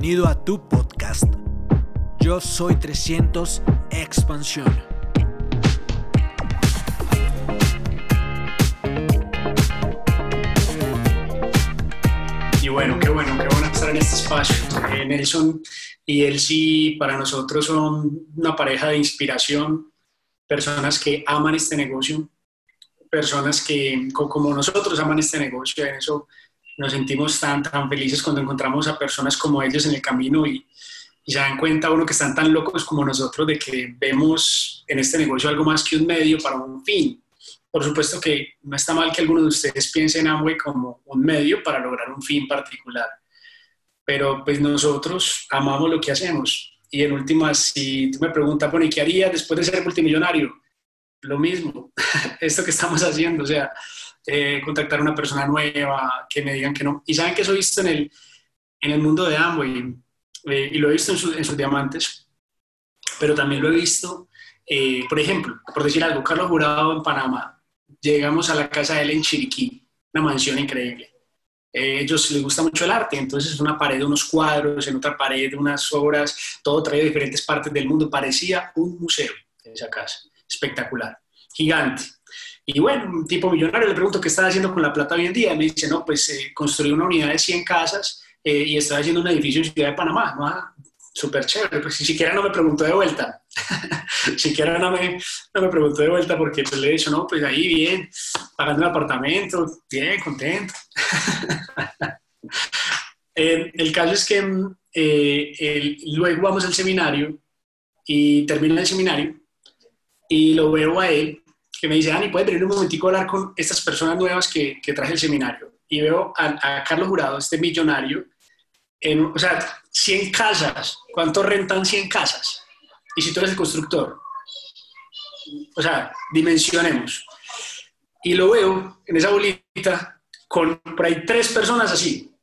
Bienvenido a tu podcast. Yo soy 300 Expansión. Y bueno, qué bueno, qué bueno estar en este espacio. Eh, Nelson y él sí, para nosotros son una pareja de inspiración, personas que aman este negocio, personas que como nosotros aman este negocio, en eso nos sentimos tan, tan felices cuando encontramos a personas como ellos en el camino y, y se dan cuenta uno que están tan locos como nosotros de que vemos en este negocio algo más que un medio para un fin. Por supuesto que no está mal que algunos de ustedes piensen en Amway como un medio para lograr un fin particular, pero pues nosotros amamos lo que hacemos. Y en últimas, si tú me preguntas, bueno, ¿y qué harías después de ser multimillonario? Lo mismo, esto que estamos haciendo, o sea, eh, contactar a una persona nueva, que me digan que no. Y saben que eso he visto en el, en el mundo de Amway, eh, y lo he visto en, sus diamantes, pero también lo he visto, eh, por ejemplo, por decir algo, Carlos Jurado en Panamá, llegamos a la casa de él en Chiriquí, una mansión increíble. Eh, ellos les gusta mucho el arte, entonces es una pared, unos cuadros, en otra pared, unas obras, todo traído de diferentes partes del mundo. Parecía un museo esa casa, espectacular, gigante. Y bueno, un tipo millonario, le pregunto qué está haciendo con la plata hoy en día. Me dice, no, pues eh, construí una unidad de 100 casas eh, y está haciendo un edificio en Ciudad de Panamá. ¿no? súper chévere, pues ni siquiera no me preguntó de vuelta, siquiera no me, no me preguntó de vuelta porque pues le he dicho, no, pues ahí bien, pagando el apartamento, bien, contento. eh, el caso es que eh, el, luego vamos al seminario y termina el seminario y lo veo a él que me dice, Dani, ¿puedes venir un momentico a hablar con estas personas nuevas que, que traje el seminario? Y veo a, a Carlos Jurado, este millonario, en, o sea, 100 casas, ¿cuánto rentan 100 casas? Y si tú eres el constructor, o sea, dimensionemos. Y lo veo en esa bolita con por ahí tres personas así.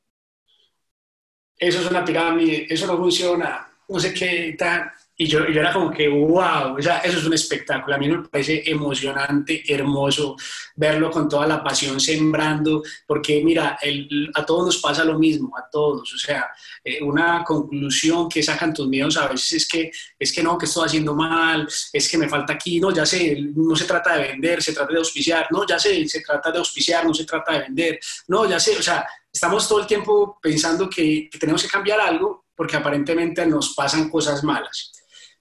Eso es una pirámide, eso no funciona, no sé qué, tal. Y yo, yo, era como que, wow, o sea, eso es un espectáculo. A mí me parece emocionante, hermoso verlo con toda la pasión sembrando, porque mira, el, a todos nos pasa lo mismo, a todos. O sea, eh, una conclusión que sacan tus miedos a veces es que, es que no, que estoy haciendo mal, es que me falta aquí, no, ya sé, no se trata de vender, se trata de auspiciar, no, ya sé, se trata de auspiciar, no se trata de vender, no, ya sé, o sea, estamos todo el tiempo pensando que, que tenemos que cambiar algo porque aparentemente nos pasan cosas malas.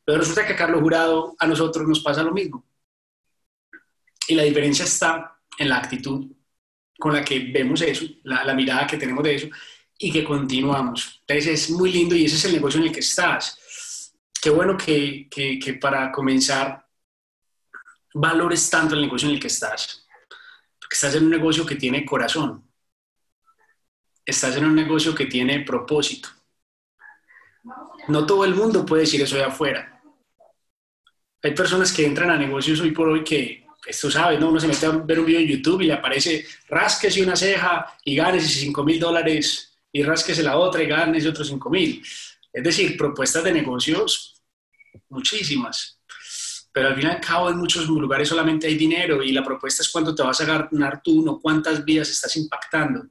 Pero resulta que a Carlos Jurado, a nosotros nos pasa lo mismo. Y la diferencia está en la actitud con la que vemos eso, la, mirada que tenemos de eso y que continuamos. Entonces es muy lindo y ese es el negocio en el que estás. Qué bueno que, que, que para comenzar valores tanto el negocio en el que estás. Porque estás en un negocio que tiene corazón. Estás en un negocio que tiene propósito. No todo el mundo puede decir eso de afuera hay personas que entran a negocios hoy por hoy que, esto sabe, ¿no? Uno se mete a ver un video en YouTube y le aparece rasquese una ceja y gánese 5 mil dólares y rasquese la otra y gánese otros 5 mil. Es decir, propuestas de negocios muchísimas. Pero al fin y al cabo en muchos lugares solamente hay dinero y la propuesta es cuánto te vas a ganar tú, no cuántas vidas estás impactando.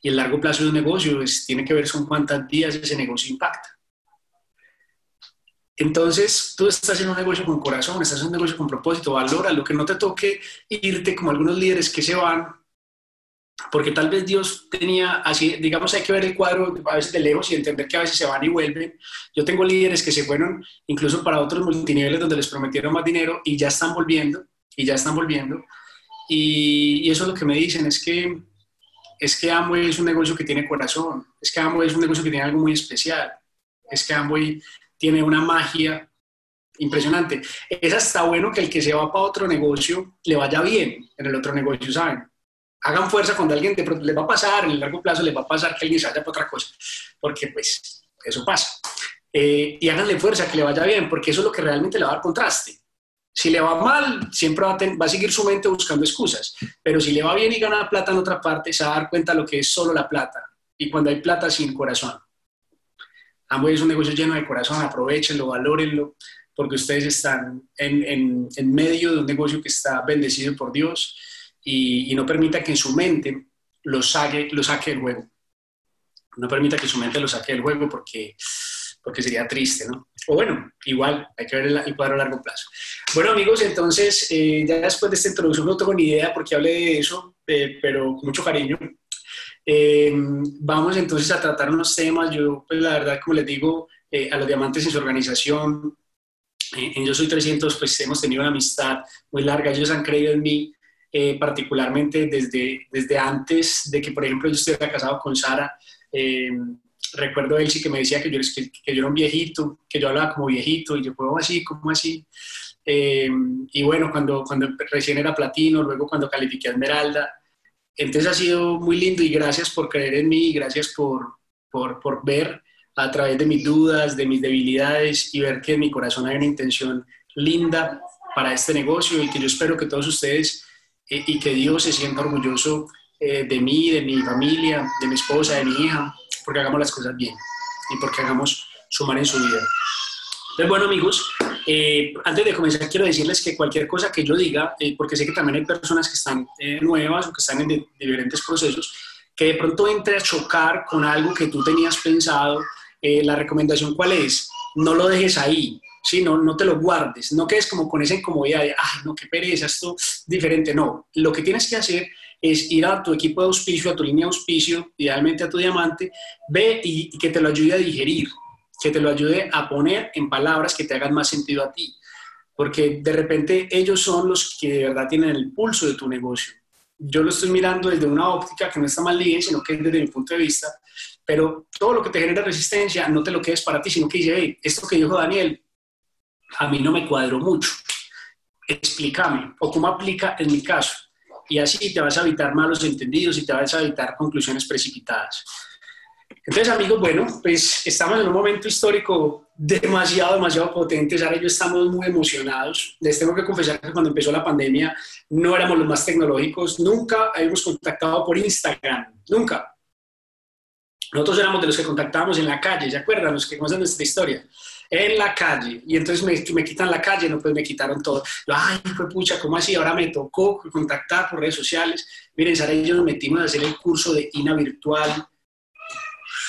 Y el largo plazo de un negocio es, tiene que ver con cuántas vidas ese negocio impacta. Entonces, tú estás en un negocio con corazón, estás en un negocio con propósito, valora lo que no te toque irte como algunos líderes que se van, porque tal vez Dios tenía así, digamos, hay que ver el cuadro a veces de lejos y entender que a veces se van y vuelven. Yo tengo líderes que se fueron incluso para otros multiniveles donde les prometieron más dinero y ya están volviendo, y ya están volviendo. Y, y eso es lo que me dicen, es que es que Amway es un negocio que tiene corazón, es que Amway es un negocio que tiene algo muy especial, es que Amway tiene una magia impresionante. Es hasta bueno que el que se va para otro negocio le vaya bien en el otro negocio, ¿saben? Hagan fuerza cuando alguien pronto les va a pasar, en el largo plazo les va a pasar que alguien se vaya para otra cosa, porque pues eso pasa. Eh, y háganle fuerza que le vaya bien, porque eso es lo que realmente le va a dar contraste. Si le va mal, siempre va a, va a, seguir su mente buscando excusas, pero si le va bien y gana plata en otra parte, se va a dar cuenta de lo que es solo la plata. Y cuando hay plata sin corazón. Amway es un negocio lleno de corazón, aprovechenlo, valórenlo, porque ustedes están en, en, en, medio de un negocio que está bendecido por Dios y, y no permita que en su mente lo saque, lo saque del juego. no permita que su mente lo saque del juego porque, porque sería triste, ¿no? O bueno, igual, hay que ver el, cuadro a largo plazo. Bueno, amigos, entonces, eh, ya después de esta introducción no tengo ni idea por qué hablé de eso, eh, pero con mucho cariño. Eh, vamos entonces a tratar unos temas. Yo, pues la verdad, como les digo, a los diamantes en su organización, en Yo Soy 300, pues hemos tenido una amistad muy larga. Ellos han creído en mí, particularmente desde, desde antes de que, por ejemplo, yo estuviera casado con Sara. Eh, recuerdo él sí que me decía que yo, que, yo, era un viejito, que yo hablaba como viejito, y yo, ¿cómo así? ¿Cómo así? Eh, y bueno, cuando, cuando recién era platino, luego cuando califiqué a Esmeralda, entonces ha sido muy lindo y gracias por creer en mí y gracias por, por, por ver a través de mis dudas, de mis debilidades y ver que en mi corazón hay una intención linda para este negocio y que yo espero que todos ustedes eh, y que Dios se sienta orgulloso eh, de mí, de mi familia, de mi esposa, de mi hija, porque hagamos las cosas bien y porque hagamos sumar en su vida. Entonces, bueno, amigos, eh, antes de comenzar, quiero decirles que cualquier cosa que yo diga, eh, porque sé que también hay personas que están nuevas o que están en diferentes procesos, que de pronto entre a chocar con algo que tú tenías pensado, la recomendación cuál es, no lo dejes ahí, ¿sí? no, no te lo guardes, no quedes como con esa incomodidad de, ay, no, qué pereza, esto es diferente, no, lo que tienes que hacer es ir a tu equipo de auspicio, a tu línea de auspicio, idealmente a tu diamante, ve y, que te lo ayude a digerir, que te lo ayude a poner en palabras que te hagan más sentido a ti. Porque de repente ellos son los que de verdad tienen el pulso de tu negocio. Yo lo estoy mirando desde una óptica que no está mal bien, sino que es desde mi punto de vista. Pero todo lo que te genera resistencia, no te lo quedes para ti, sino que dice, hey, esto que dijo Daniel, a mí no me cuadró mucho. Explícame, o cómo aplica en mi caso y así te vas a evitar malos entendidos y te vas a evitar conclusiones precipitadas. Entonces, amigos, bueno, pues estamos en un momento histórico demasiado, demasiado potente. Ahora yo estamos muy emocionados. Les tengo que confesar que cuando empezó la pandemia no éramos los más tecnológicos. Nunca habíamos contactado por Instagram. Nunca. Nosotros éramos de los que contactábamos en la calle. ¿Se acuerdan? Los que conocen nuestra historia en la calle. Y entonces me, me, quitan la calle, no, pues me quitaron todo. ay, fue pucha, ¿cómo así? Ahora me tocó contactar por redes sociales. Miren, Sara y yo nos metimos a hacer el curso de INA virtual.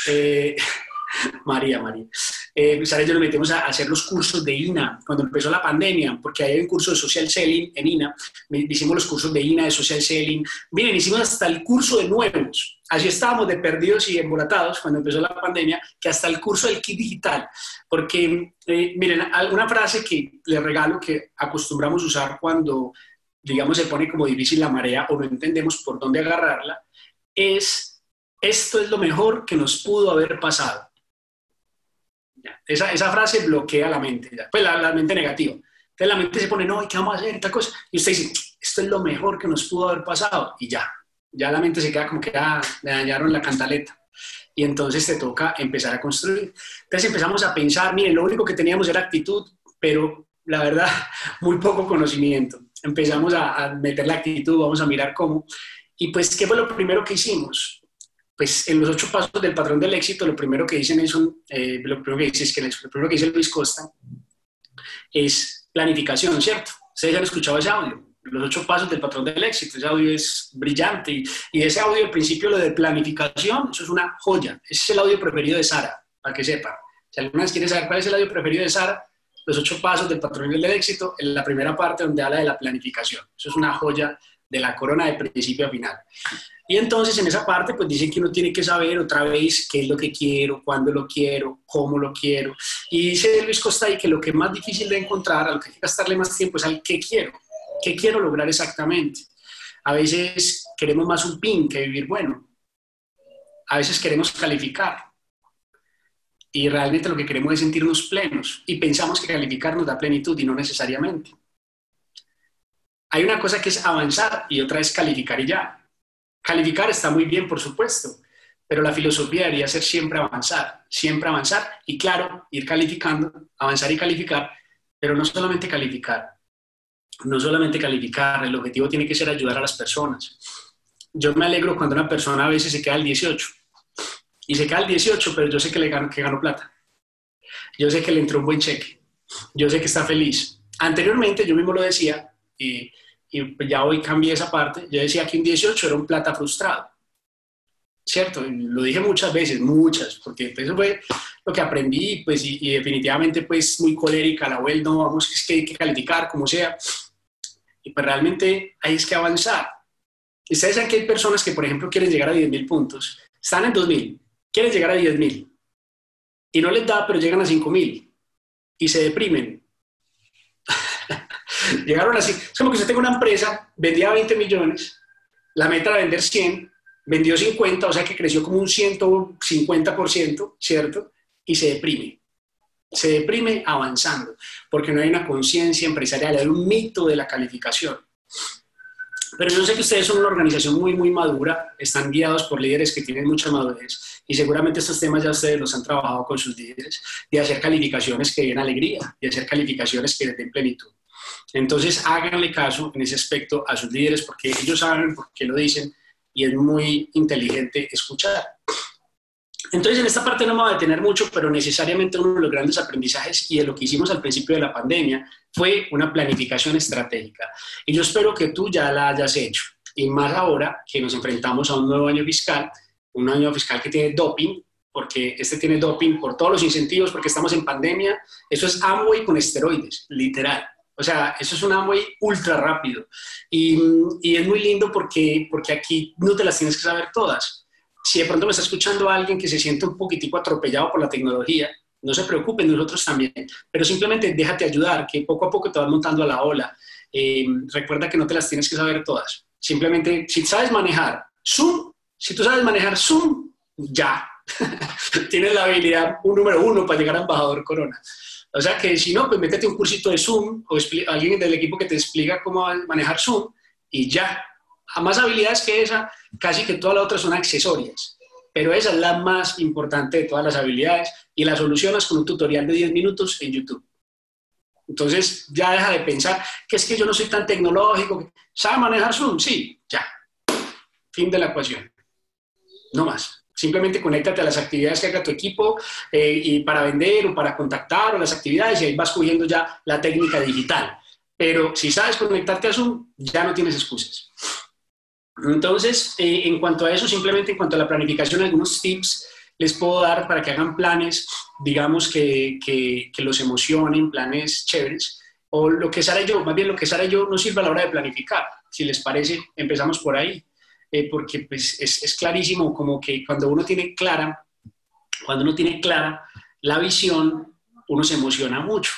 Eh, María, María. Eh, Sara y yo nos metimos a hacer los cursos de INA cuando empezó la pandemia, porque hay un curso de social selling en INA. Hicimos los cursos de INA, de social selling. Miren, hicimos hasta el curso de nuevos. Así estábamos de perdidos y embolatados cuando empezó la pandemia, que hasta el curso del kit digital. Porque, eh, miren, alguna frase que les regalo que acostumbramos usar cuando, digamos, se pone como difícil la marea o no entendemos por dónde agarrarla, es, esto es lo mejor que nos pudo haber pasado esa, esa, frase bloquea la mente, pues la, mente negativa. Entonces la mente se pone, no, ¿qué vamos a hacer? Esta cosa. Y usted dice, esto es lo mejor que nos pudo haber pasado. Y ya, ya la mente se queda como que ya le dañaron la cantaleta. Y entonces te toca empezar a construir. Entonces empezamos a pensar, miren, lo único que teníamos era actitud, pero la verdad, muy poco conocimiento. Empezamos a, a meter la actitud, vamos a mirar cómo. Y pues, ¿qué fue lo primero que hicimos? Pues en los ocho pasos del patrón del éxito, lo primero que dicen es, un, eh, lo primero que dice es que lo primero que dice Luis Costa es planificación, ¿cierto? Ustedes ya han escuchado ese audio, los ocho pasos del patrón del éxito, ese audio es brillante y, y ese audio al principio lo de planificación, eso es una joya, ese es el audio preferido de Sara, para que sepan. Si alguna vez quiere saber cuál es el audio preferido de Sara, los ocho pasos del patrón del éxito, en la primera parte donde habla de la planificación, eso es una joya de la corona de principio a final. Y entonces en esa parte pues dicen que uno tiene que saber otra vez qué es lo que quiero, cuándo lo quiero, cómo lo quiero. Y dice Luis Costa ahí que lo que es más difícil de encontrar, a lo que hay que gastarle más tiempo es al qué quiero, qué quiero lograr exactamente. A veces queremos más un pin que vivir bueno. A veces queremos calificar. Y realmente lo que queremos es sentirnos plenos. Y pensamos que calificar nos da plenitud y no necesariamente. Hay una cosa que es avanzar y otra es calificar y ya. Calificar está muy bien, por supuesto, pero la filosofía debería ser siempre avanzar, siempre avanzar y claro, ir calificando, avanzar y calificar, pero no solamente calificar, no solamente calificar, el objetivo tiene que ser ayudar a las personas. Yo me alegro cuando una persona a veces se queda al 18 y se queda al 18, pero yo sé que le gano, que ganó plata. Yo sé que le entró un buen cheque. Yo sé que está feliz. Anteriormente yo mismo lo decía y y ya hoy cambié esa parte, yo decía que un 18 era un plata frustrado. ¿cierto? Lo dije muchas veces, muchas, porque eso fue lo que aprendí, pues, y, definitivamente, pues, muy colérica, la web, no, vamos, es que hay que calificar, como sea. Y pues realmente hay es que avanzar. Y ustedes saben que hay personas que, por ejemplo, quieren llegar a 10.000 puntos, están en 2.000, quieren llegar a 10.000, y no les da, pero llegan a 5.000, y se deprimen. Llegaron así, es como que usted tenga una empresa, vendía 20 millones, la meta era vender 100, vendió 50, o sea que creció como un 150%, ¿cierto? Y se deprime. Se deprime avanzando, porque no hay una conciencia empresarial, hay un mito de la calificación. Pero yo sé que ustedes son una organización muy, muy madura, están guiados por líderes que tienen mucha madurez y seguramente estos temas ya ustedes los han trabajado con sus líderes, de hacer calificaciones que den alegría, de hacer calificaciones que den plenitud. Entonces háganle caso en ese aspecto a sus líderes porque ellos saben por qué lo dicen y es muy inteligente escuchar. Entonces, en esta parte no me voy a detener mucho, pero necesariamente uno de los grandes aprendizajes y de lo que hicimos al principio de la pandemia fue una planificación estratégica. Y yo espero que tú ya la hayas hecho. Y más ahora que nos enfrentamos a un nuevo año fiscal, un año fiscal que tiene doping, porque este tiene doping por todos los incentivos, porque estamos en pandemia. Eso es Amway con esteroides, literal. O sea, eso es un Amway ultra rápido. Y, y, es muy lindo porque, porque aquí no te las tienes que saber todas. Si de pronto me está escuchando alguien que se siente un poquitico atropellado por la tecnología, no se preocupe, nosotros también. Pero simplemente déjate ayudar, que poco a poco te vas montando a la ola. Eh, recuerda que no te las tienes que saber todas. Simplemente, si sabes manejar Zoom, si tú sabes manejar Zoom, ya. Tienes la habilidad, un número uno para llegar a embajador Corona. O sea que si no, pues métete un cursito de Zoom o alguien del equipo que te explica cómo manejar Zoom y ya. A más habilidades que esa, casi que todas las otras son accesorias. Pero esa es la más importante de todas las habilidades y la solucionas con un tutorial de 10 minutos en YouTube. Entonces ya deja de pensar que es que yo no soy tan tecnológico. ¿Sabe manejar Zoom? Sí, ya. Fin de la ecuación. No más. Simplemente conéctate a las actividades que haga tu equipo eh, y para vender o para contactar o las actividades y ahí vas cogiendo ya la técnica digital. Pero si sabes conectarte a Zoom, ya no tienes excusas. Entonces, eh, en cuanto a eso, simplemente en cuanto a la planificación, algunos tips les puedo dar para que hagan planes, digamos, que, que, los emocionen, planes chéveres. O lo que Sara yo, más bien lo que Sara yo nos sirve a la hora de planificar. Si les parece, empezamos por ahí. Eh, porque pues, es, clarísimo como que cuando uno tiene clara, cuando uno tiene clara la visión, uno se emociona mucho.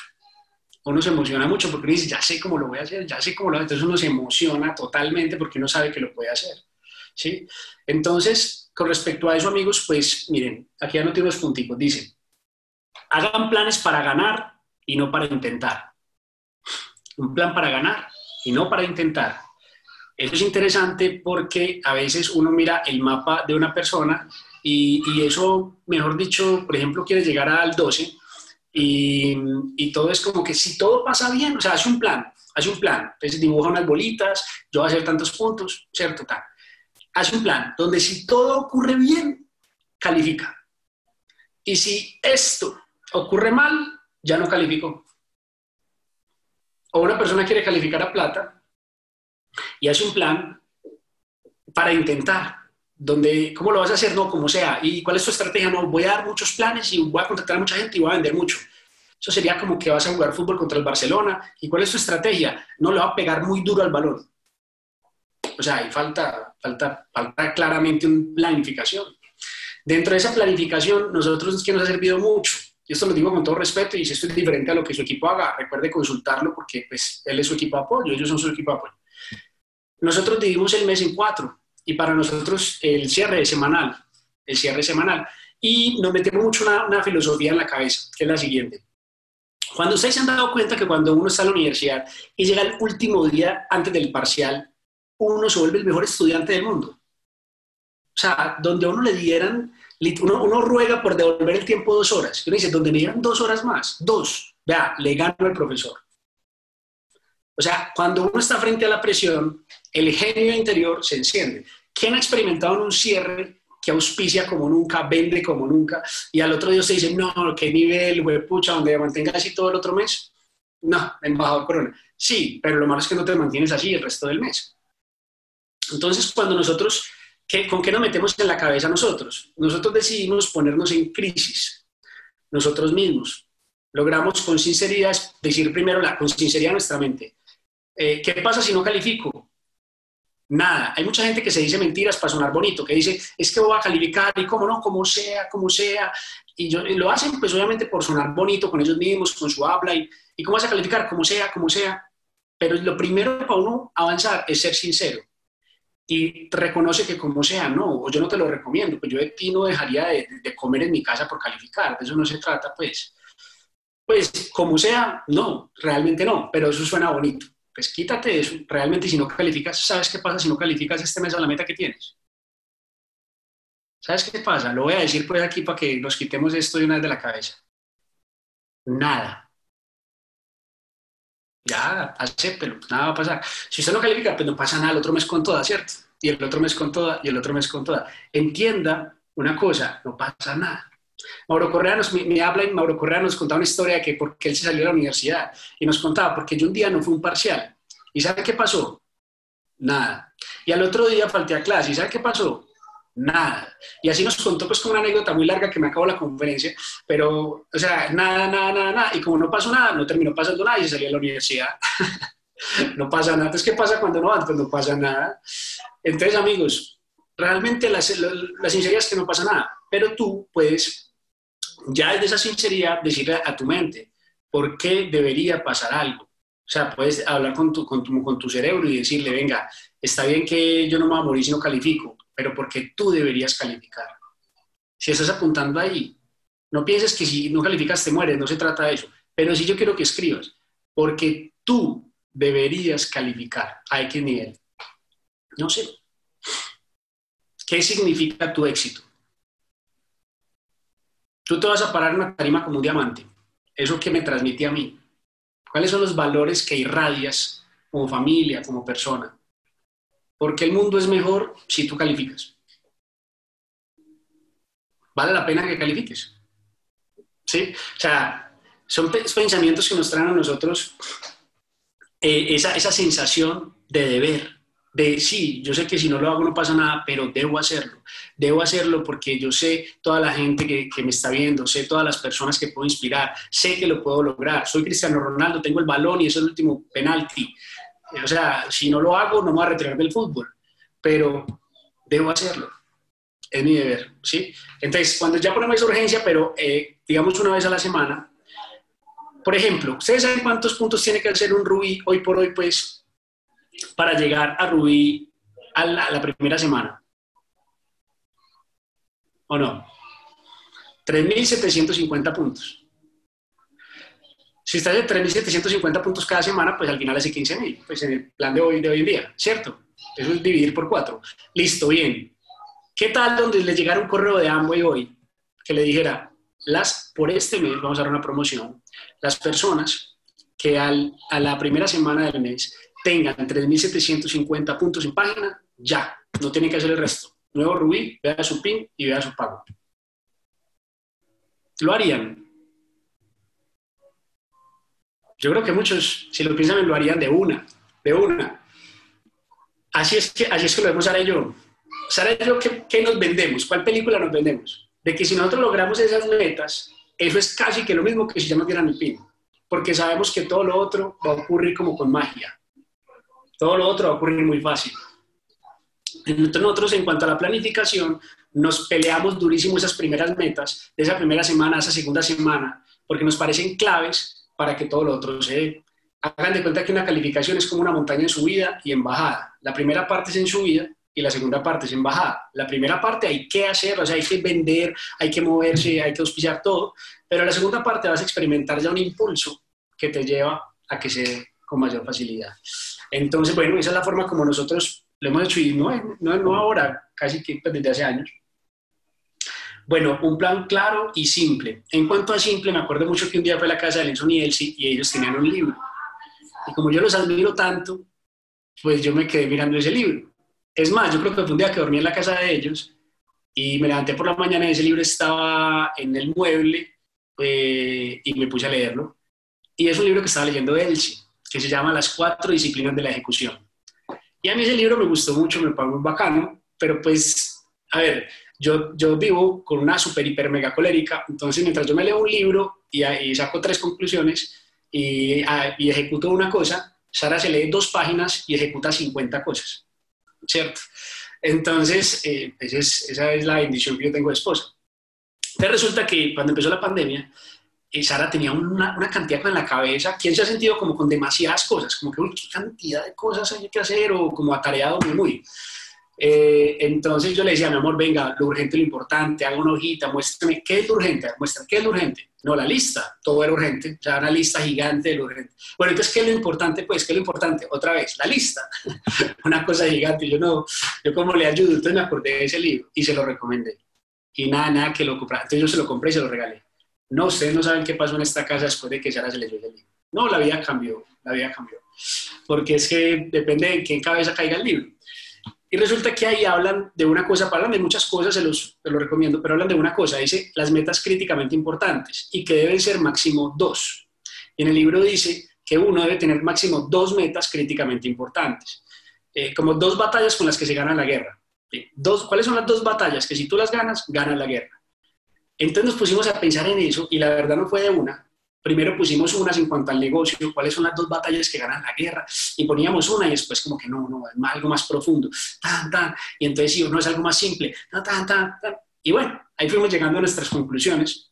Uno se emociona mucho porque uno dice, ya sé cómo lo voy a hacer, ya sé cómo lo voy a hacer. Entonces uno se emociona totalmente porque uno sabe que lo puede hacer. ¿sí? Entonces, con respecto a eso, amigos, pues miren, aquí ya no tengo los punticos. Dice, hagan planes para ganar y no para intentar. Un plan para ganar y no para intentar. Eso es interesante porque a veces uno mira el mapa de una persona y, y eso, mejor dicho, por ejemplo, quiere llegar al 12 y, y, todo es como que si todo pasa bien, o sea, hace un plan, hace un plan. Entonces dibuja unas bolitas, yo voy a hacer tantos puntos, ¿cierto? Tal. Hace un plan donde si todo ocurre bien, califica. Y si esto ocurre mal, ya no calificó. O una persona quiere calificar a plata y hace un plan para intentar, donde, ¿cómo lo vas a hacer? No, como sea. ¿Y cuál es tu estrategia? No, voy a dar muchos planes y voy a contactar a mucha gente y voy a vender mucho. Eso sería como que vas a jugar fútbol contra el Barcelona. ¿Y cuál es tu estrategia? No, le va a pegar muy duro al balón. O sea, ahí falta, falta, falta claramente una planificación. Dentro de esa planificación, nosotros es que nos ha servido mucho. Y esto lo digo con todo respeto y si esto es diferente a lo que su equipo haga, recuerde consultarlo porque pues, él es su equipo de apoyo, ellos son su equipo de apoyo. Nosotros dividimos el mes en cuatro y para nosotros el cierre es semanal, el cierre semanal. Y nos metemos mucho una, una filosofía en la cabeza, que es la siguiente. Cuando ustedes se han dado cuenta que cuando uno está en la universidad y llega el último día antes del parcial, uno se vuelve el mejor estudiante del mundo. O sea, donde a uno le dieran, uno, uno ruega por devolver el tiempo dos horas. Uno dice, donde me dieran dos horas más, dos, vea, le gano al profesor. O sea, cuando uno está frente a la presión, el genio interior se enciende. ¿Quién ha experimentado en un cierre que auspicia como nunca, vende como nunca, y al otro día se dice, no, qué nivel, pucha, donde mantenga así todo el otro mes? No, embajador Corona. Sí, pero lo malo es que no te mantienes así el resto del mes. Entonces, cuando nosotros ¿Con qué nos metemos en la cabeza nosotros? Nosotros decidimos ponernos en crisis, nosotros mismos. Logramos con sinceridad decir primero la, con sinceridad nuestra mente. Eh, ¿Qué pasa si no califico? Nada. Hay mucha gente que se dice mentiras para sonar bonito, que dice, es que voy a calificar y cómo no, como sea, como sea. Y, yo, lo hacen pues obviamente por sonar bonito con ellos mismos, con su habla. Y, ¿Y cómo vas a calificar? Como sea, como sea. Pero lo primero para uno avanzar es ser sincero y reconoce que como sea, no, o yo no te lo recomiendo, pues yo de ti no dejaría de, comer en mi casa por calificar, de eso no se trata, pues. Pues como sea, no, realmente no, pero eso suena bonito. Pues quítate eso, realmente si no calificas, ¿sabes qué pasa si no calificas este mes a la meta que tienes? ¿Sabes qué pasa? Lo voy a decir pues aquí para que nos quitemos esto de una vez de la cabeza. Nada. Ya, acéptelo, nada va a pasar. Si usted no califica, pues no pasa nada el otro mes con toda, ¿cierto? Y el otro mes con toda, y el otro mes con toda. Entienda una cosa, no pasa nada. Mauro Correa nos, me, habla y Mauro Correa nos contaba una historia de que porque él se salió de la universidad y nos contaba, porque yo un día no fui un parcial. ¿Y sabe qué pasó? Nada. Y al otro día falté a clase. ¿Y sabe qué pasó? nada. Y así nos contó pues como una anécdota muy larga que me acabó la conferencia, pero, o sea, nada, nada, nada, nada. Y como no pasó nada, no terminó pasando nada y se salió a la universidad. no pasa nada. Entonces, ¿qué pasa cuando no van? Pues no pasa nada. Entonces, amigos, realmente la, la, sinceridad es que no pasa nada, pero tú puedes, ya desde esa sinceridad, decirle a tu mente, ¿por qué debería pasar algo? O sea, puedes hablar con tu, con tu, con tu cerebro y decirle, venga, está bien que yo no me voy a morir si no califico, pero porque tú deberías calificar. Si estás apuntando ahí, no pienses que si no calificas te mueres, no se trata de eso. Pero sí yo quiero que escribas, porque tú deberías calificar a X nivel. No sé. ¿Qué significa tu éxito? Tú te vas a parar en una tarima como un diamante. Eso que me transmite a mí. ¿Cuáles son los valores que irradias como familia, como persona? porque el mundo es mejor si tú calificas. Vale la pena que califiques. ¿Sí? O sea, son pensamientos que nos traen a nosotros eh, esa, esa sensación de deber, de sí, yo sé que si no lo hago no pasa nada, pero debo hacerlo. Debo hacerlo porque yo sé toda la gente que, me está viendo, sé todas las personas que puedo inspirar, sé que lo puedo lograr. Soy Cristiano Ronaldo, tengo el balón y es el último penalti. O sea, si no lo hago, no me voy a retirar del fútbol, pero debo hacerlo. Es mi deber, ¿sí? Entonces, cuando ya ponemos esa urgencia, pero eh, digamos una vez a la semana, por ejemplo, ¿ustedes saben cuántos puntos tiene que hacer un Rubí hoy por hoy, pues, para llegar a Rubí a la, primera semana? ¿O no? 3.750 puntos. Si estás de 3.750 puntos cada semana, pues al final hace 15.000, pues en el plan de hoy, de hoy en día, ¿cierto? Eso es dividir por cuatro. Listo, bien. ¿Qué tal donde le llegara un correo de Amway hoy que le dijera, las, por este mes vamos a dar una promoción, las personas que al, a la primera semana del mes tengan 3.750 puntos en página, ya, no tienen que hacer el resto. Nuevo Rubí, vea su PIN y vea su pago. Lo harían. Yo creo que muchos, si lo piensan, lo harían de una, de una. Así es que, así es que lo vemos Sara y yo. Sara y yo, ¿qué, nos vendemos? ¿Cuál película nos vendemos? De que si nosotros logramos esas metas, eso es casi que lo mismo que si ya nos dieran el pin. Porque sabemos que todo lo otro va a ocurrir como con magia. Todo lo otro va a ocurrir muy fácil. Entonces nosotros en cuanto a la planificación, nos peleamos durísimo esas primeras metas, de esa primera semana a esa segunda semana, porque nos parecen claves para que todo lo otro se Hagan de cuenta que una calificación es como una montaña en subida y en bajada. La primera parte es en subida y la segunda parte es en bajada. La primera parte hay que hacer, o sea, hay que vender, hay que moverse, hay que auspiciar todo, pero la segunda parte vas a experimentar ya un impulso que te lleva a que se dé con mayor facilidad. Entonces, bueno, esa es la forma como nosotros lo hemos hecho y no, no, no ahora, casi que pues, desde hace años. Bueno, un plan claro y simple. En cuanto a simple, me acuerdo mucho que un día fue a la casa de Lenson y Elsie y ellos tenían un libro. Y como yo los admiro tanto, pues yo me quedé mirando ese libro. Es más, yo creo que fue un día que dormí en la casa de ellos y me levanté por la mañana y ese libro estaba en el mueble eh, y me puse a leerlo. Y es un libro que estaba leyendo Elsie, que se llama Las cuatro disciplinas de la ejecución. Y a mí ese libro me gustó mucho, me pareció muy bacano pero pues, a ver, yo, yo vivo con una super, hiper, mega colérica, entonces mientras yo me leo un libro y, y saco tres conclusiones y, y ejecuto una cosa, Sara se lee dos páginas y ejecuta 50 cosas, ¿cierto? Entonces, eh, esa es la bendición que yo tengo de esposa. Entonces resulta que cuando empezó la pandemia, eh, Sara tenía una, una, cantidad en la cabeza. ¿Quién se ha sentido como con demasiadas cosas? Como que, uy, qué cantidad de cosas hay que hacer o como atareado muy, muy. Eh, entonces yo le decía, mi amor, venga, lo urgente, lo importante, haga una hojita, muéstrame qué es lo urgente, muestra qué es lo urgente. No, la lista, todo era urgente, o sea, una lista gigante de lo urgente. Bueno, entonces, ¿qué es lo importante? Pues, ¿qué es lo importante? Otra vez, la lista, una cosa gigante. Yo no, yo como le ayudo, entonces me acordé de ese libro y se lo recomendé. Y nada, nada que lo comprara. Entonces yo se lo compré y se lo regalé. No, ustedes no saben qué pasó en esta casa después de que Sara se leyó el libro. No, la vida cambió, la vida cambió. Porque es que depende de en qué cabeza caiga el libro. Y resulta que ahí hablan de una cosa, hablan de muchas cosas, se los, se los recomiendo, pero hablan de una cosa, dice las metas críticamente importantes y que deben ser máximo dos. Y en el libro dice que uno debe tener máximo dos metas críticamente importantes, eh, como dos batallas con las que se gana la guerra. Dos, ¿Cuáles son las dos batallas? Que si tú las ganas, ganas la guerra. Entonces nos pusimos a pensar en eso y la verdad no fue de una, primero pusimos unas en cuanto al negocio, cuáles son las dos batallas que ganan la guerra, y poníamos una y después como que no, no, es algo más profundo, tan, tan, y entonces si uno es algo más simple, tan, tan, tan, y bueno, ahí fuimos llegando a nuestras conclusiones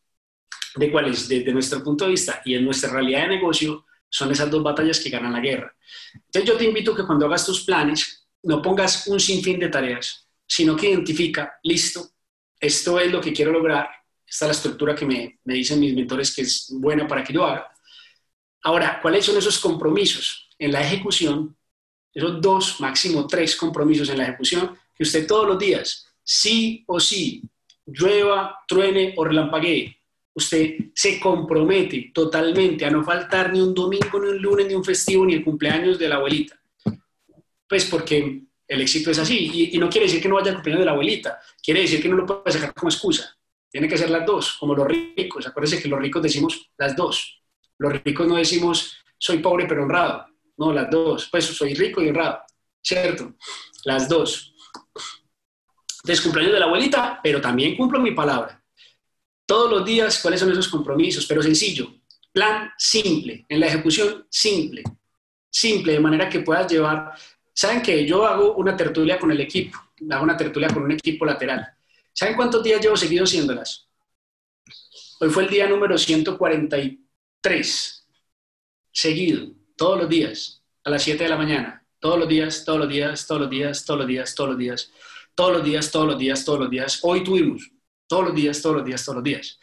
de cuáles, desde nuestro punto de vista y en nuestra realidad de negocio, son esas dos batallas que ganan la guerra. Entonces yo te invito que cuando hagas tus planes, no pongas un sinfín de tareas, sino que identifica, listo, esto es lo que quiero lograr, esta es la estructura que me, me dicen mis mentores que es buena para que yo haga. Ahora, ¿cuáles son esos compromisos en la ejecución? Esos dos, máximo tres compromisos en la ejecución que usted todos los días, sí o sí, llueva, truene o relampaguee, usted se compromete totalmente a no faltar ni un domingo, ni un lunes, ni un festivo, ni el cumpleaños de la abuelita. Pues porque el éxito es así. Y, y no quiere decir que no vaya al cumpleaños de la abuelita, quiere decir que no lo puede sacar como excusa. Tiene que ser las dos, como los ricos. Acuérdense que los ricos decimos las dos. Los ricos no decimos soy pobre pero honrado. No, las dos. Pues soy rico y honrado. ¿Cierto? Las dos. Entonces, cumpleaños de la abuelita, pero también cumplo mi palabra. Todos los días, ¿cuáles son esos compromisos? Pero sencillo. Plan simple. En la ejecución, simple. Simple, de manera que puedas llevar. Saben que yo hago una tertulia con el equipo. Hago una tertulia con un equipo lateral ¿Saben cuántos días llevo seguido haciéndolas? Hoy fue el día número 143, seguido, todos los días, a las 7 de la mañana, todos los días, todos los días, todos los días, todos los días, todos los días, todos los días, todos los días, todos los días. Hoy tuvimos, todos los días, todos los días, todos los días.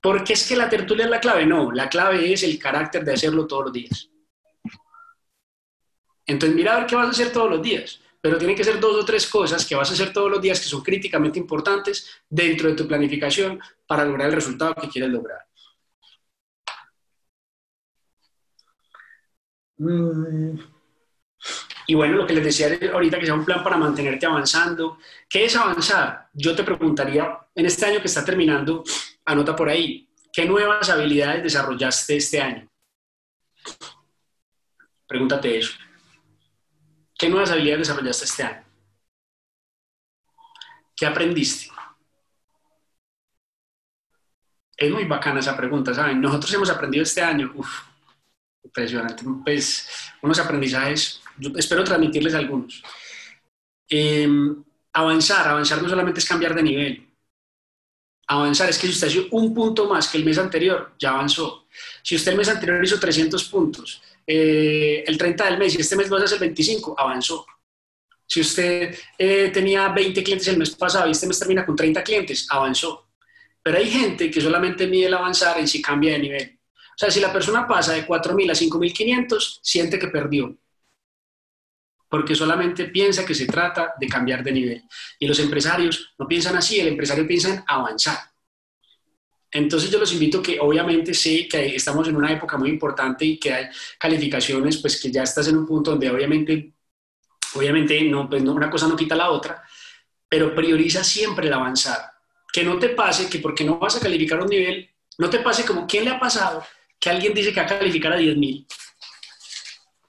¿Por qué es que la tertulia es la clave? No, la clave es el carácter de hacerlo todos los días. Entonces, mira a ver qué vas a hacer todos los días pero tiene que ser dos o tres cosas que vas a hacer todos los días que son críticamente importantes dentro de tu planificación para lograr el resultado que quieres lograr. Mm. Y bueno, lo que les decía ahorita, que sea un plan para mantenerte avanzando. ¿Qué es avanzar? Yo te preguntaría, en este año que está terminando, anota por ahí, ¿qué nuevas habilidades desarrollaste este año? Pregúntate eso. ¿Qué nuevas habilidades desarrollaste este año? ¿Qué aprendiste? Es muy bacana esa pregunta, ¿saben? Nosotros hemos aprendido este año, uf, impresionante, pues unos aprendizajes, espero transmitirles algunos. Em, avanzar, avanzar no solamente es cambiar de nivel. Avanzar es que si usted hizo un punto más que el mes anterior, ya avanzó. Si usted el mes anterior hizo 300 puntos eh, el 30 del mes y este mes lo hace el 25, avanzó. Si usted eh, tenía 20 clientes el mes pasado y este mes termina con 30 clientes, avanzó. Pero hay gente que solamente mide el avanzar en si cambia de nivel. O sea, si la persona pasa de 4.000 a 5.500, siente que perdió. Porque solamente piensa que se trata de cambiar de nivel. Y los empresarios no piensan así, el empresario piensa en avanzar. Entonces yo los invito que obviamente sé que estamos en una época muy importante y que hay calificaciones, pues que ya estás en un punto donde obviamente, obviamente no, pues una cosa no quita la otra, pero prioriza siempre el avanzar. Que no te pase que porque no vas a calificar un nivel, no te pase como, ¿quién le ha pasado? Que alguien dice que va a calificar a 10.000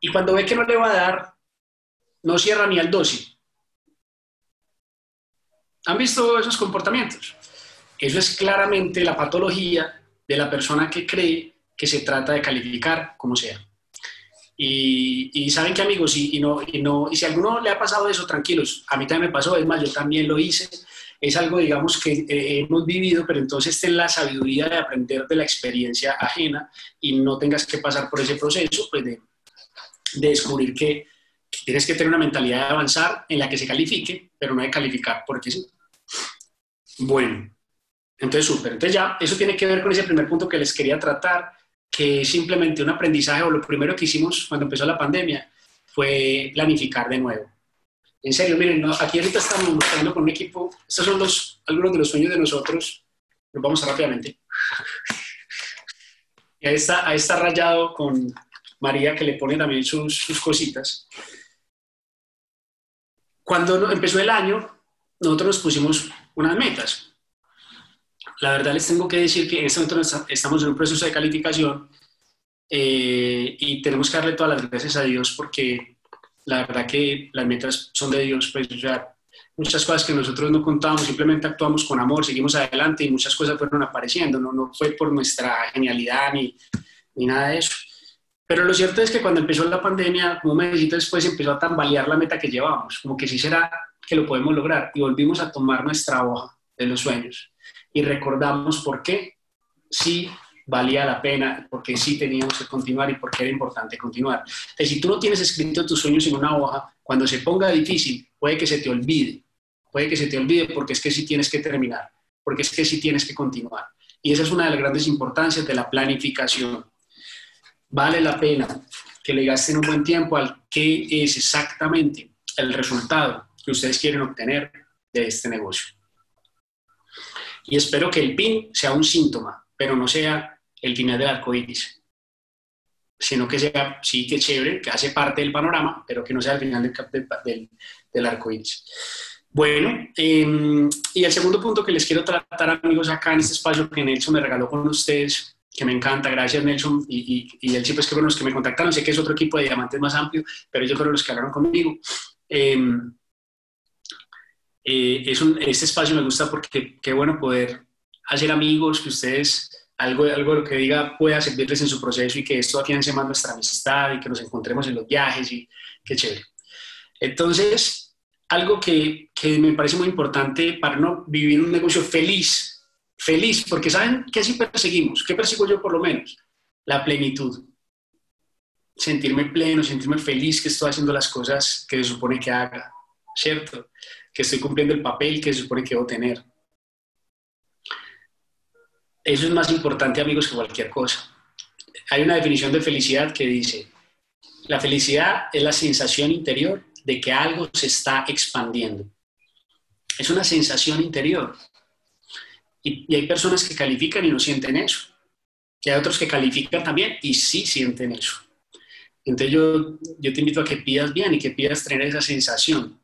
y cuando ve que no le va a dar, no cierra ni al 12 ¿Han visto esos comportamientos? Eso es claramente la patología de la persona que cree que se trata de calificar como sea. Y, saben que amigos, y, no, y, no, y si a alguno le ha pasado eso, tranquilos, a mí también me pasó, es más, yo también lo hice, es algo, digamos, que eh, hemos vivido, pero entonces ten la sabiduría de aprender de la experiencia ajena y no tengas que pasar por ese proceso, pues de, de descubrir que, tienes que tener una mentalidad de avanzar en la que se califique, pero no de calificar porque sí. Bueno, entonces súper. Entonces ya, eso tiene que ver con ese primer punto que les quería tratar, que es simplemente un aprendizaje, o lo primero que hicimos cuando empezó la pandemia fue planificar de nuevo. En serio, miren, aquí ahorita estamos trabajando con un equipo, estos son los, algunos de los sueños de nosotros, los vamos rápidamente. Y ahí está, ahí está rayado con María que le pone también sus, sus cositas. Cuando empezó el año, nosotros nos pusimos unas metas. La verdad les tengo que decir que en este momento estamos en un proceso de calificación eh, y tenemos que darle todas las gracias a Dios porque la verdad que las metas son de Dios, pues, o sea, muchas cosas que nosotros no contábamos, simplemente actuamos con amor, seguimos adelante y muchas cosas fueron apareciendo, no, no fue por nuestra genialidad ni, ni nada de eso. Pero lo cierto es que cuando empezó la pandemia, como me dijiste después, empezó a tambalear la meta que llevábamos, como que sí será que lo podemos lograr y volvimos a tomar nuestra hoja de los sueños y recordamos por qué sí valía la pena, porque sí teníamos que continuar y porque era importante continuar. Entonces, si tú no tienes escrito tus sueños en una hoja, cuando se ponga difícil, puede que se te olvide, puede que se te olvide porque es que sí tienes que terminar, porque es que sí tienes que continuar. Y esa es una de las grandes importancias de la planificación. Vale la pena que le gasten un buen tiempo al qué es exactamente el resultado que ustedes quieren obtener de este negocio. Y espero que el PIN sea un síntoma, pero no sea el final del arco iris, sino que sea, sí, que chévere, que hace parte del panorama, pero que no sea el final del, del, del arco iris. Bueno, em, y el segundo punto que les quiero tratar, amigos, acá en este espacio que Nelson me regaló con ustedes, que me encanta, gracias Nelson, y, y, y el chip es que fueron los que me contactaron, sé que es otro equipo de diamantes más amplio, pero ellos fueron los que hablaron conmigo. Eh, eh, es un, este espacio me gusta porque qué bueno poder hacer amigos, que ustedes algo, algo lo que diga pueda servirles en su proceso y que esto afiance más nuestra amistad y que nos encontremos en los viajes y qué chévere. Entonces, algo que, que me parece muy importante para no vivir un negocio feliz, feliz, porque ¿saben qué sí perseguimos? ¿Qué persigo yo por lo menos? La plenitud. Sentirme pleno, sentirme feliz que estoy haciendo las cosas que se supone que haga, ¿cierto? Que estoy cumpliendo el papel que se supone que debo tener. Eso es más importante, amigos, que cualquier cosa. Hay una definición de felicidad que dice, la felicidad es la sensación interior de que algo se está expandiendo. Es una sensación interior. Y, hay personas que califican y no sienten eso. Y hay otros que califican también y sí sienten eso. Entonces yo, yo te invito a que pidas bien y que pidas tener esa sensación.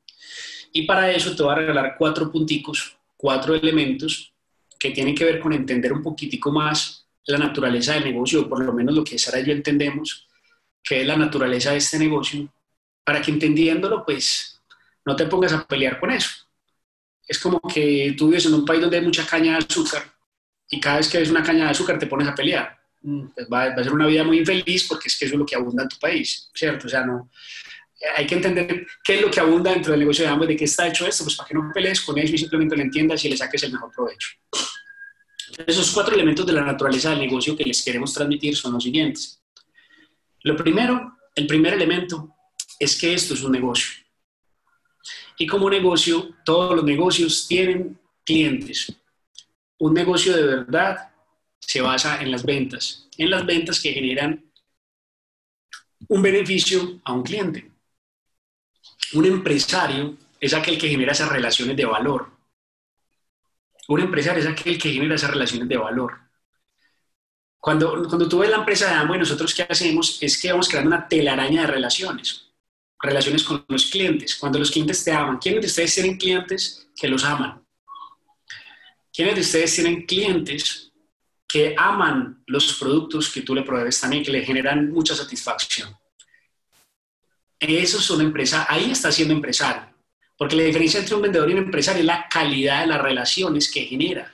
Y para eso te voy a regalar cuatro punticos, cuatro elementos que tienen que ver con entender un poquitico más la naturaleza del negocio, por lo menos lo que Sara y yo entendemos, que es la naturaleza de este negocio, para que entendiéndolo, pues no te pongas a pelear con eso. Es como que tú vives en un país donde hay mucha caña de azúcar y cada vez que ves una caña de azúcar te pones a pelear. Mm, pues va, va, a ser una vida muy infeliz porque es que eso es lo que abunda en tu país, ¿cierto? O sea, no, hay que entender qué es lo que abunda dentro del negocio de ambos, de qué está hecho esto, pues para que no pelees con ellos y simplemente lo entiendas y le saques el mejor provecho. Esos cuatro elementos de la naturaleza del negocio que les queremos transmitir son los siguientes. Lo primero, el primer elemento es que esto es un negocio. Y como negocio, todos los negocios tienen clientes. Un negocio de verdad se basa en las ventas, en las ventas que generan un beneficio a un cliente. Un empresario es aquel que genera esas relaciones de valor. Un empresario es aquel que genera esas relaciones de valor. Cuando, cuando tú ves la empresa de Amway, nosotros qué hacemos es que vamos creando una telaraña de relaciones. Relaciones con los clientes. Cuando los clientes te aman. ¿Quiénes de ustedes tienen clientes que los aman? ¿Quiénes de ustedes tienen clientes que aman los productos que tú le provees también, que le generan mucha satisfacción? Eso es una empresa, ahí está siendo empresario. Porque la diferencia entre un vendedor y un empresario es la calidad de las relaciones que genera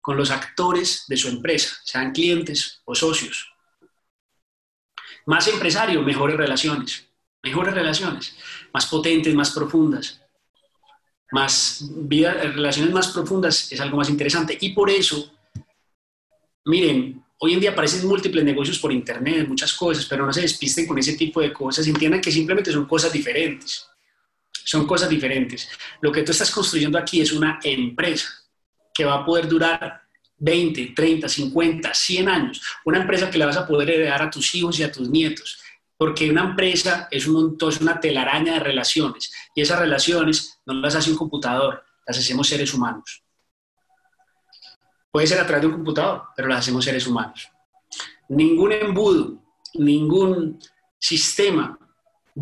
con los actores de su empresa, sean clientes o socios. Más empresario, mejores relaciones, mejores relaciones, más potentes, más profundas. Más vida, relaciones más profundas es algo más interesante. Y por eso, miren, hoy en día aparecen múltiples negocios por internet, muchas cosas, pero no se despisten con ese tipo de cosas, entiendan que simplemente son cosas diferentes. Son cosas diferentes. Lo que tú estás construyendo aquí es una empresa que va a poder durar 20, 30, 50, 100 años. Una empresa que le vas a poder heredar a tus hijos y a tus nietos. Porque una empresa es, un, es una telaraña de relaciones. Y esas relaciones no las hace un computador, las hacemos seres humanos. Puede ser a través de un computador, pero las hacemos seres humanos. Ningún embudo, ningún sistema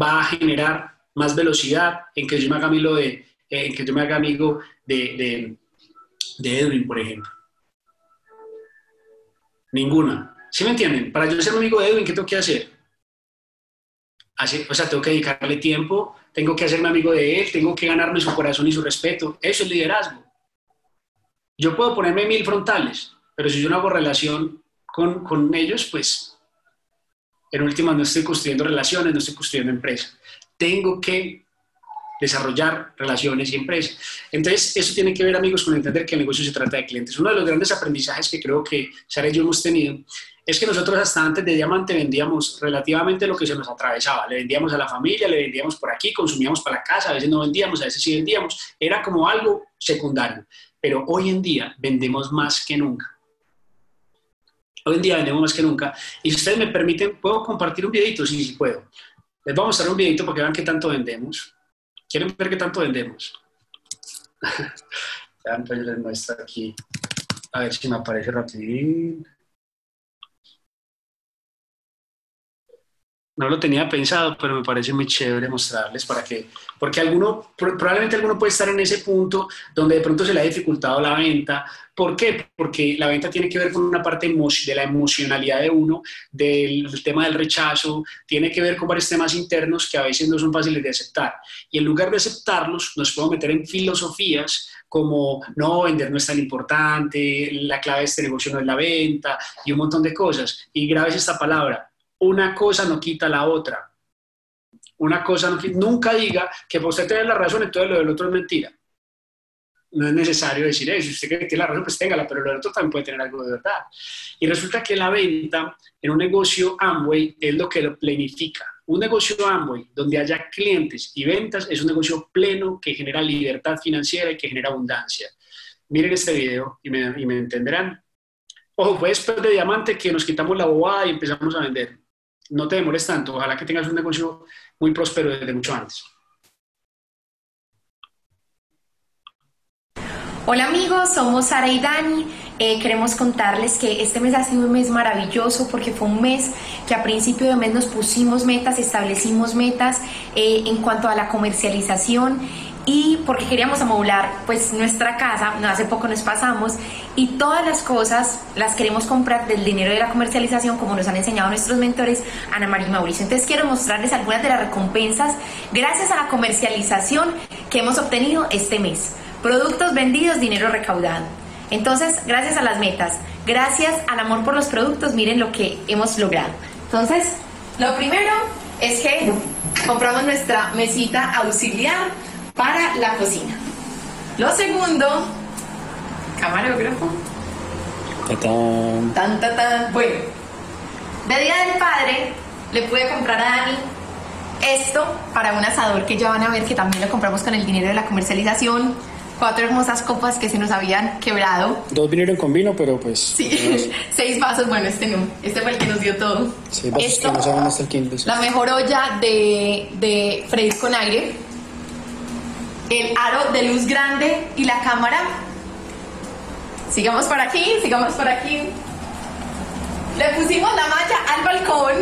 va a generar más velocidad en que yo me haga amigo de, en que yo me haga amigo de, Edwin, por ejemplo. Ninguna. ¿Sí me entienden? Para yo ser amigo de Edwin, ¿qué tengo que hacer? o sea, tengo que dedicarle tiempo, tengo que hacerme amigo de él, tengo que ganarme su corazón y su respeto. Eso es liderazgo. Yo puedo ponerme mil frontales, pero si yo no hago relación con, con ellos, pues en última no estoy construyendo relaciones, no estoy construyendo empresa. Tengo que desarrollar relaciones y empresas. Entonces, eso tiene que ver, amigos, con entender que el negocio se trata de clientes. Uno de los grandes aprendizajes que creo que Sara y yo hemos tenido es que nosotros hasta antes de Diamante vendíamos relativamente lo que se nos atravesaba. Le vendíamos a la familia, le vendíamos por aquí, consumíamos para la casa, a veces no vendíamos, a veces sí vendíamos. Era como algo secundario pero hoy en día vendemos más que nunca. Hoy en día vendemos más que nunca. Y si ustedes me permiten, ¿puedo compartir un videito? Sí, sí puedo. Les voy a mostrar un videito para que vean qué tanto vendemos. ¿Quieren ver qué tanto vendemos? pues les muestro aquí. A ver si me aparece rapidín. No lo tenía pensado, pero me parece muy chévere mostrarles para que, porque alguno, probablemente alguno puede estar en ese punto donde de pronto se le ha dificultado la venta. ¿Por qué? Porque la venta tiene que ver con una parte de la emocionalidad de uno, del tema del rechazo, tiene que ver con varios temas internos que a veces no son fáciles de aceptar. Y en lugar de aceptarlos, nos podemos meter en filosofías como no, vender no es tan importante, la clave de este negocio no es la venta y un montón de cosas. Y grabes esta palabra, una cosa no quita la otra. Una cosa no quita, nunca diga que usted tiene la razón, entonces lo del otro es mentira. No es necesario decir eso. Si usted cree que tiene la razón, pues téngala, pero lo del otro también puede tener algo de verdad. Y resulta que la venta en un negocio Amway es lo que lo planifica. Un negocio Amway donde haya clientes y ventas es un negocio pleno que genera libertad financiera y que genera abundancia. Miren este video y me, y me entenderán. Ojo, fue después de Diamante que nos quitamos la bobada y empezamos a vender no te demores tanto. Ojalá que tengas un negocio muy próspero desde mucho antes. Hola amigos, somos Sara y Dani. Eh, queremos contarles que este mes ha sido un mes maravilloso porque fue un mes que a principio de mes nos pusimos metas, establecimos metas eh, en cuanto a la comercialización y porque queríamos amoblar pues nuestra casa, hace poco nos pasamos y todas las cosas las queremos comprar del dinero de la comercialización como nos han enseñado nuestros mentores Ana María y Mauricio. Entonces quiero mostrarles algunas de las recompensas gracias a la comercialización que hemos obtenido este mes. Productos vendidos, dinero recaudado. Entonces, gracias a las metas, gracias al amor por los productos, miren lo que hemos logrado. Entonces, lo primero es que compramos nuestra mesita auxiliar para la cocina. Lo segundo, camarógrafo. Tan, tan, tan. Bueno, de Día del Padre le pude comprar a Dani esto para un asador que ya van a ver que también lo compramos con el dinero de la comercialización. Cuatro hermosas copas que se nos habían quebrado. Dos vinieron con vino, pero pues. Sí, seis vasos. Bueno, este no. Este fue el que nos dio todo. Seis vasos esto, que no hasta el quinto. La mejor olla de, de freír con aire el aro de luz grande y la cámara. Sigamos por aquí, sigamos por aquí. Le pusimos la malla al balcón.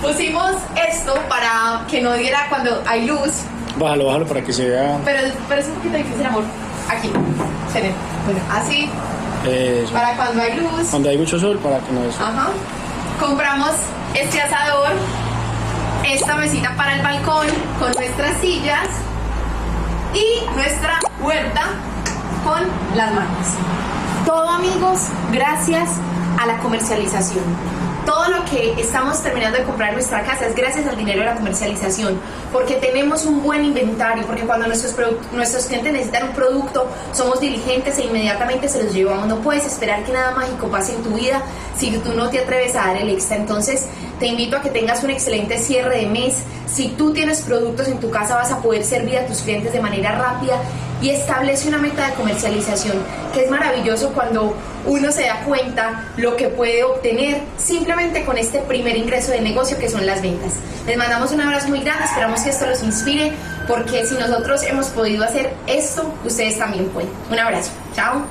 Pusimos esto para que no diera cuando hay luz. Bájalo, bájalo para que se vea. Pero, pero es un poquito difícil, amor. Aquí. Bueno, así. Para cuando hay luz. Cuando hay mucho sol, para que no. Ajá. Compramos este asador, esta mesita para el balcón con nuestras sillas y nuestra vuelta con las manos. Todo amigos, gracias a la comercialización todo lo que estamos terminando de comprar en nuestra casa es gracias al dinero de la comercialización, porque tenemos un buen inventario, porque cuando nuestros, nuestros clientes necesitan un producto, somos diligentes e inmediatamente se los llevamos. No puedes esperar que nada mágico pase en tu vida si tú no te atreves a dar el extra. Entonces, te invito a que tengas un excelente cierre de mes. Si tú tienes productos en tu casa, vas a poder servir a tus clientes de manera rápida y establece una meta de comercialización, que es maravilloso cuando uno se da cuenta lo que puede obtener simplemente con este primer ingreso de negocio que son las ventas. Les mandamos un abrazo muy grande, esperamos que esto los inspire, porque si nosotros hemos podido hacer esto, ustedes también pueden. Un abrazo, chao.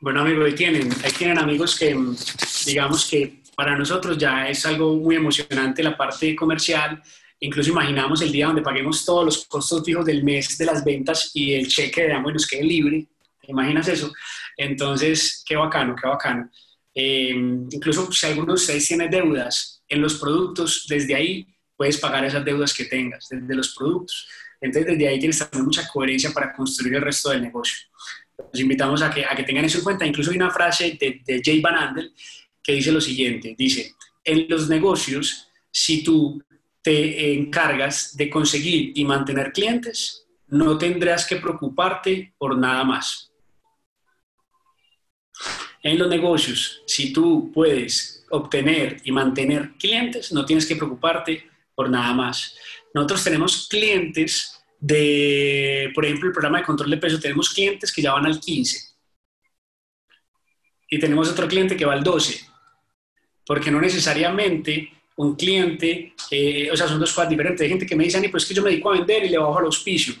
Bueno amigos, ahí tienen, ahí tienen amigos que digamos que para nosotros ya es algo muy emocionante la parte comercial, Incluso imaginamos el día donde paguemos todos los costos fijos del mes de las ventas y el cheque de Amway nos quede libre. ¿Te imaginas eso? Entonces, qué bacano, qué bacano. Eh, incluso si alguno de ustedes tiene deudas en los productos, desde ahí puedes pagar esas deudas que tengas, desde los productos. Entonces, desde ahí tienes también mucha coherencia para construir el resto del negocio. Los invitamos a que, a que tengan eso en cuenta. Incluso hay una frase de, de Jay Van Andel que dice lo siguiente, dice, en los negocios, si tú te encargas de conseguir y mantener clientes, no tendrás que preocuparte por nada más. En los negocios, si tú puedes obtener y mantener clientes, no tienes que preocuparte por nada más. Nosotros tenemos clientes de, por ejemplo, el programa de control de peso, tenemos clientes que ya van al 15 y tenemos otro cliente que va al 12, porque no necesariamente un cliente, eh, o sea, son dos cosas diferentes. Hay gente que me dice, pues es que yo me dedico a vender y le bajo al auspicio.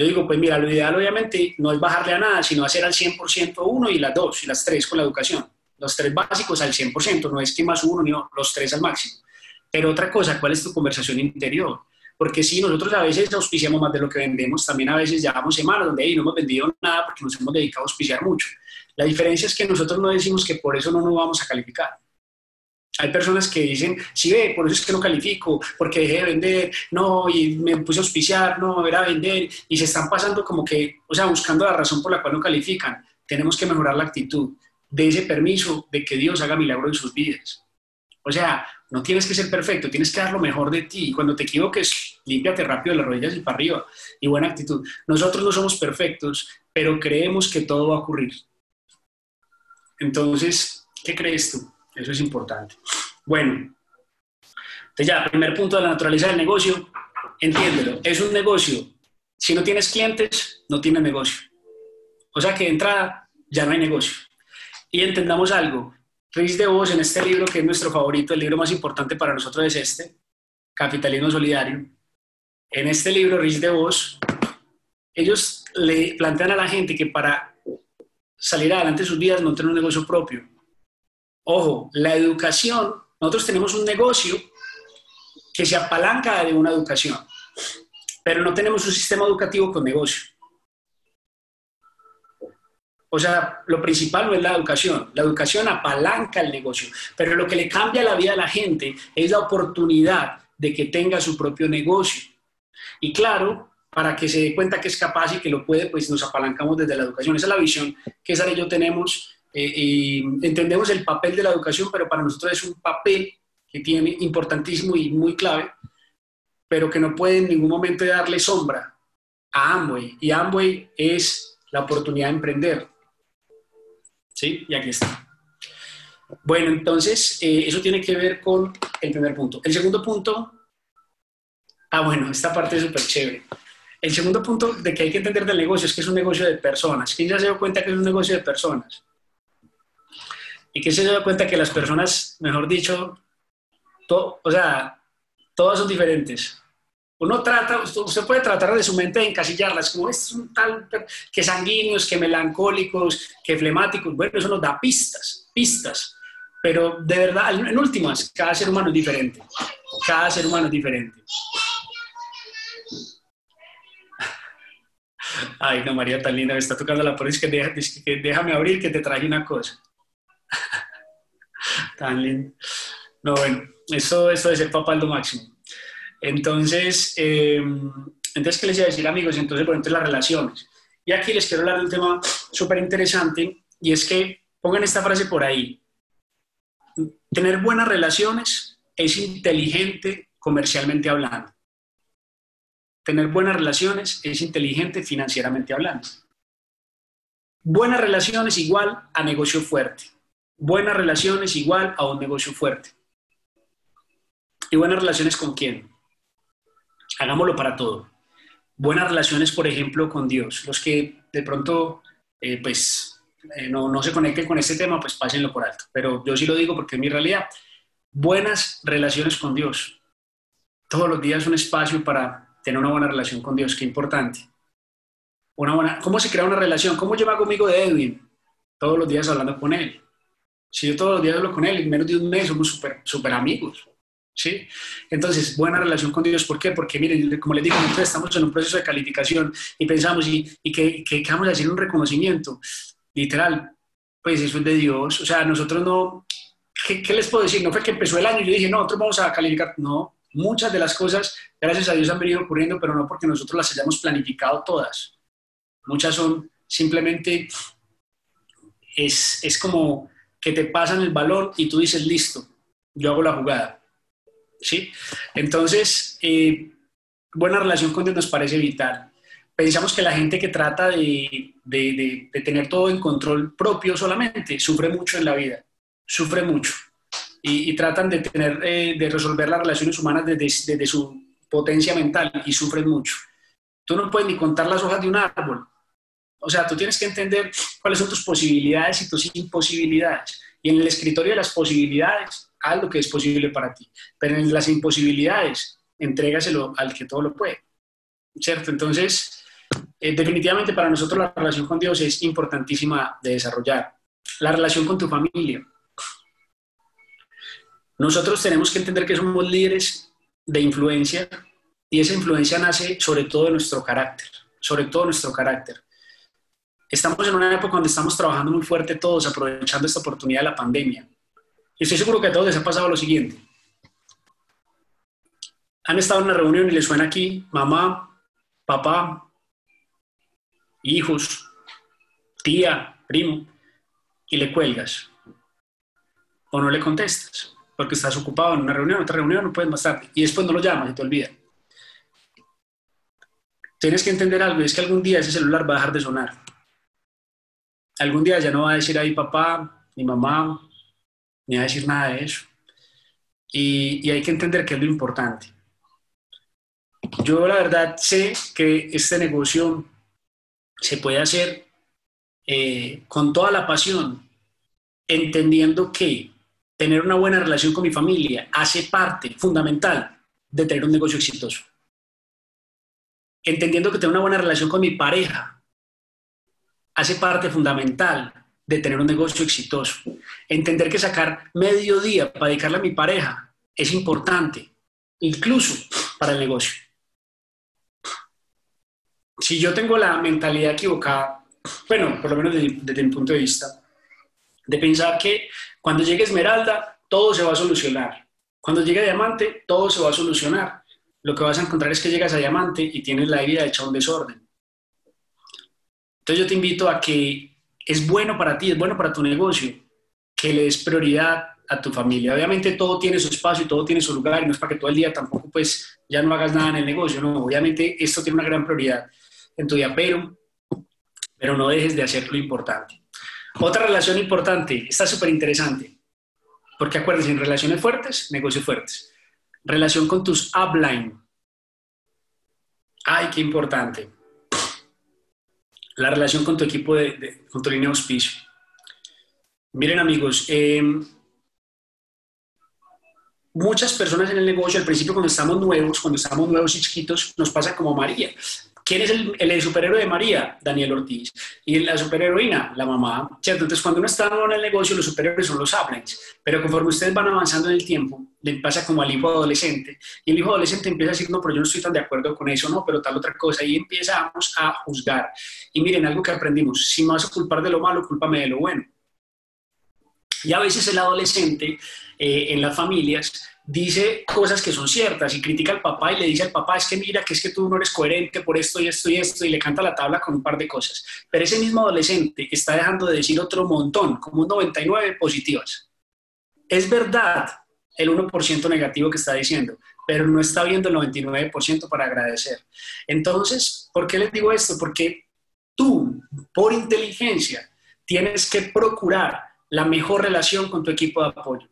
Yo digo, pues mira, lo ideal obviamente no es bajarle a nada, sino hacer al 100% uno y las dos, y las tres con la educación. Los tres básicos al 100%, no es que más uno, ni los tres al máximo. Pero otra cosa, ¿cuál es tu conversación interior? Porque si nosotros a veces auspiciamos más de lo que vendemos, también a veces llevamos semanas donde ahí no hemos vendido nada porque nos hemos dedicado a auspiciar mucho. La diferencia es que nosotros no decimos que por eso no nos vamos a calificar hay personas que dicen, sí ve, por eso es que no califico, porque dejé de vender, no, y me puse a auspiciar, no, era vender, y se están pasando como que, o sea, buscando la razón por la cual no califican. Tenemos que mejorar la actitud de ese permiso de que Dios haga milagro en sus vidas. O sea, no tienes que ser perfecto, tienes que dar lo mejor de ti. Y cuando te equivoques, límpiate rápido las rodillas y para arriba. Y buena actitud. Nosotros no somos perfectos, pero creemos que todo va a ocurrir. Entonces, ¿qué crees tú? Eso es importante. Bueno, entonces ya, primer punto de la naturaleza del negocio, entiéndelo, es un negocio. Si no tienes clientes, no tienes negocio. O sea que de entrada ya no hay negocio. Y entendamos algo, Riz de Vos en este libro, que es nuestro favorito, el libro más importante para nosotros es este, Capitalismo Solidario. En este libro, Riz de Vos, ellos le plantean a la gente que para salir adelante sus vidas tener un negocio propio. Ojo, la educación, nosotros tenemos un negocio que se apalanca de una educación, pero no tenemos un sistema educativo con negocio. O sea, lo principal no es la educación, la educación apalanca el negocio, pero lo que le cambia la vida a la gente es la oportunidad de que tenga su propio negocio. Y claro, para que se dé cuenta que es capaz y que lo puede, pues nos apalancamos desde la educación. Esa es la visión que Sara y yo tenemos eh, y entendemos el papel de la educación, pero para nosotros es un papel que tiene importantísimo y muy clave, pero que no puede en ningún momento darle sombra a Amway. Y Amway es la oportunidad de emprender. ¿Sí? Y aquí está. Bueno, entonces, eh, eso tiene que ver con el primer punto. El segundo punto, ah, bueno, esta parte es súper chévere. El segundo punto de que hay que entender del negocio es que es un negocio de personas. ¿Quién ya se dio cuenta que es un negocio de personas? Y que se da cuenta que las personas, mejor dicho, o sea, todas son diferentes. Uno trata, usted puede tratar de su mente de encasillarlas, como es un tal, que sanguíneos, que melancólicos, que flemáticos, bueno, eso nos da pistas, pistas. Pero de verdad, en últimas, cada ser humano es diferente. Cada ser humano es diferente. Ay, no, María, tan linda, me está tocando la puerta, que, que déjame abrir, que te traje una cosa. Tan lindo. No, bueno, eso, eso de ser papá máximo. Entonces, eh, entonces, ¿qué les iba a decir, amigos? Entonces, por ejemplo, las relaciones. Y aquí les quiero hablar de un tema súper interesante y es que pongan esta frase por ahí. Tener buenas relaciones es inteligente comercialmente hablando. Tener buenas relaciones es inteligente financieramente hablando. Buenas relaciones igual a negocio fuerte. Buenas relaciones igual a un negocio fuerte. ¿Y buenas relaciones con quién? Hagámoslo para todo. Buenas relaciones, por ejemplo, con Dios. Los que de pronto, eh, pues, eh, no, no se conecten con este tema, pues pásenlo por alto. Pero yo sí lo digo porque es mi realidad. Buenas relaciones con Dios. Todos los días un espacio para tener una buena relación con Dios, qué importante. Una buena, ¿Cómo se crea una relación? ¿Cómo yo me hago amigo de Edwin? Todos los días hablando con él. Si yo todos los días hablo con él, en menos de un mes somos súper super amigos. ¿Sí? Entonces, buena relación con Dios. ¿Por qué? Porque, miren, como les digo, nosotros estamos en un proceso de calificación y pensamos, ¿y, y que, que, vamos a hacer un reconocimiento? Literal, pues eso es de Dios. O sea, nosotros no... ¿qué, ¿Qué les puedo decir? No fue que empezó el año y yo dije, no, nosotros vamos a calificar. No, muchas de las cosas, gracias a Dios, han venido ocurriendo, pero no porque nosotros las hayamos planificado todas. Muchas son simplemente, es, es como que te pasan el balón y tú dices, listo, yo hago la jugada. ¿Sí? Entonces, eh, buena relación con Dios nos parece vital. Pensamos que la gente que trata de, de, de, tener todo en control propio solamente sufre mucho en la vida, sufre mucho. Y, tratan de, tener, eh, de resolver las relaciones humanas desde, desde su potencia mental y sufren mucho. Tú no puedes ni contar las hojas de un árbol, o sea, tú tienes que entender cuáles son tus posibilidades y tus imposibilidades. Y en el escritorio de las posibilidades, haz lo que es posible para ti. Pero en las imposibilidades, entrégaselo al que todo lo puede. ¿Cierto? Entonces, eh, definitivamente para nosotros la relación con Dios es importantísima de desarrollar. La relación con tu familia. Nosotros tenemos que entender que somos líderes de influencia y esa influencia nace sobre todo de nuestro carácter, sobre todo nuestro carácter estamos en una época donde estamos trabajando muy fuerte todos, aprovechando esta oportunidad de la pandemia. Y estoy seguro que a todos les ha pasado lo siguiente. Han estado en una reunión y les suena aquí mamá, papá, hijos, tía, primo, y le cuelgas. O no le contestas, porque estás ocupado en una reunión, otra reunión, no puedes más tarde. Y después no lo llamas y te olvida. Tienes que entender algo, es que algún día ese celular va a dejar de sonar algún día ya no va a decir ahí papá, ni mamá, ni va a decir nada de eso. Y, hay que entender que es lo importante. Yo la verdad sé que este negocio se puede hacer eh, con toda la pasión, entendiendo que tener una buena relación con mi familia hace parte fundamental de tener un negocio exitoso. Entendiendo que tener una buena relación con mi pareja hace parte fundamental de tener un negocio exitoso. Entender que sacar medio día para dedicarle a mi pareja es importante, incluso para el negocio. Si yo tengo la mentalidad equivocada, bueno, por lo menos desde, desde mi punto de vista, de pensar que cuando llegue Esmeralda, todo se va a solucionar. Cuando llegue Diamante, todo se va a solucionar. Lo que vas a encontrar es que llegas a Diamante y tienes la vida hecha un desorden. Entonces yo te invito a que es bueno para ti, es bueno para tu negocio, que le des prioridad a tu familia. Obviamente todo tiene su espacio y todo tiene su lugar y no es para que todo el día tampoco pues ya no hagas nada en el negocio, no, obviamente esto tiene una gran prioridad en tu día, pero, pero no dejes de hacer lo importante. Otra relación importante, está súper interesante, porque acuérdense, en relaciones fuertes, negocios fuertes. Relación con tus upline. Ay, qué importante la relación con tu equipo, de, con tu línea de auspicio. Miren amigos, eh, muchas personas en el negocio, al principio cuando estamos nuevos, cuando estamos nuevos y chiquitos, nos pasa como María. ¿Quién es el, el, superhéroe de María? Daniel Ortiz. ¿Y la superheroína? La mamá. ¿Cierto? Entonces, cuando uno está en el negocio, los superhéroes son los uplines. Pero conforme ustedes van avanzando en el tiempo, le pasa como al hijo adolescente. Y el hijo adolescente empieza a decir, no, pero yo no estoy tan de acuerdo con eso, no, pero tal otra cosa. Y empezamos a juzgar. Y miren, algo que aprendimos, si me vas a culpar de lo malo, cúlpame de lo bueno. Y a veces el adolescente eh, en las familias dice cosas que son ciertas y critica al papá y le dice al papá, es que mira, que es que tú no eres coherente por esto y esto y esto, y le canta la tabla con un par de cosas. Pero ese mismo adolescente está dejando de decir otro montón, como un 99 positivas. Es verdad el 1% negativo que está diciendo, pero no está viendo el 99% para agradecer. Entonces, ¿por qué les digo esto? Porque tú, por inteligencia, tienes que procurar la mejor relación con tu equipo de apoyo.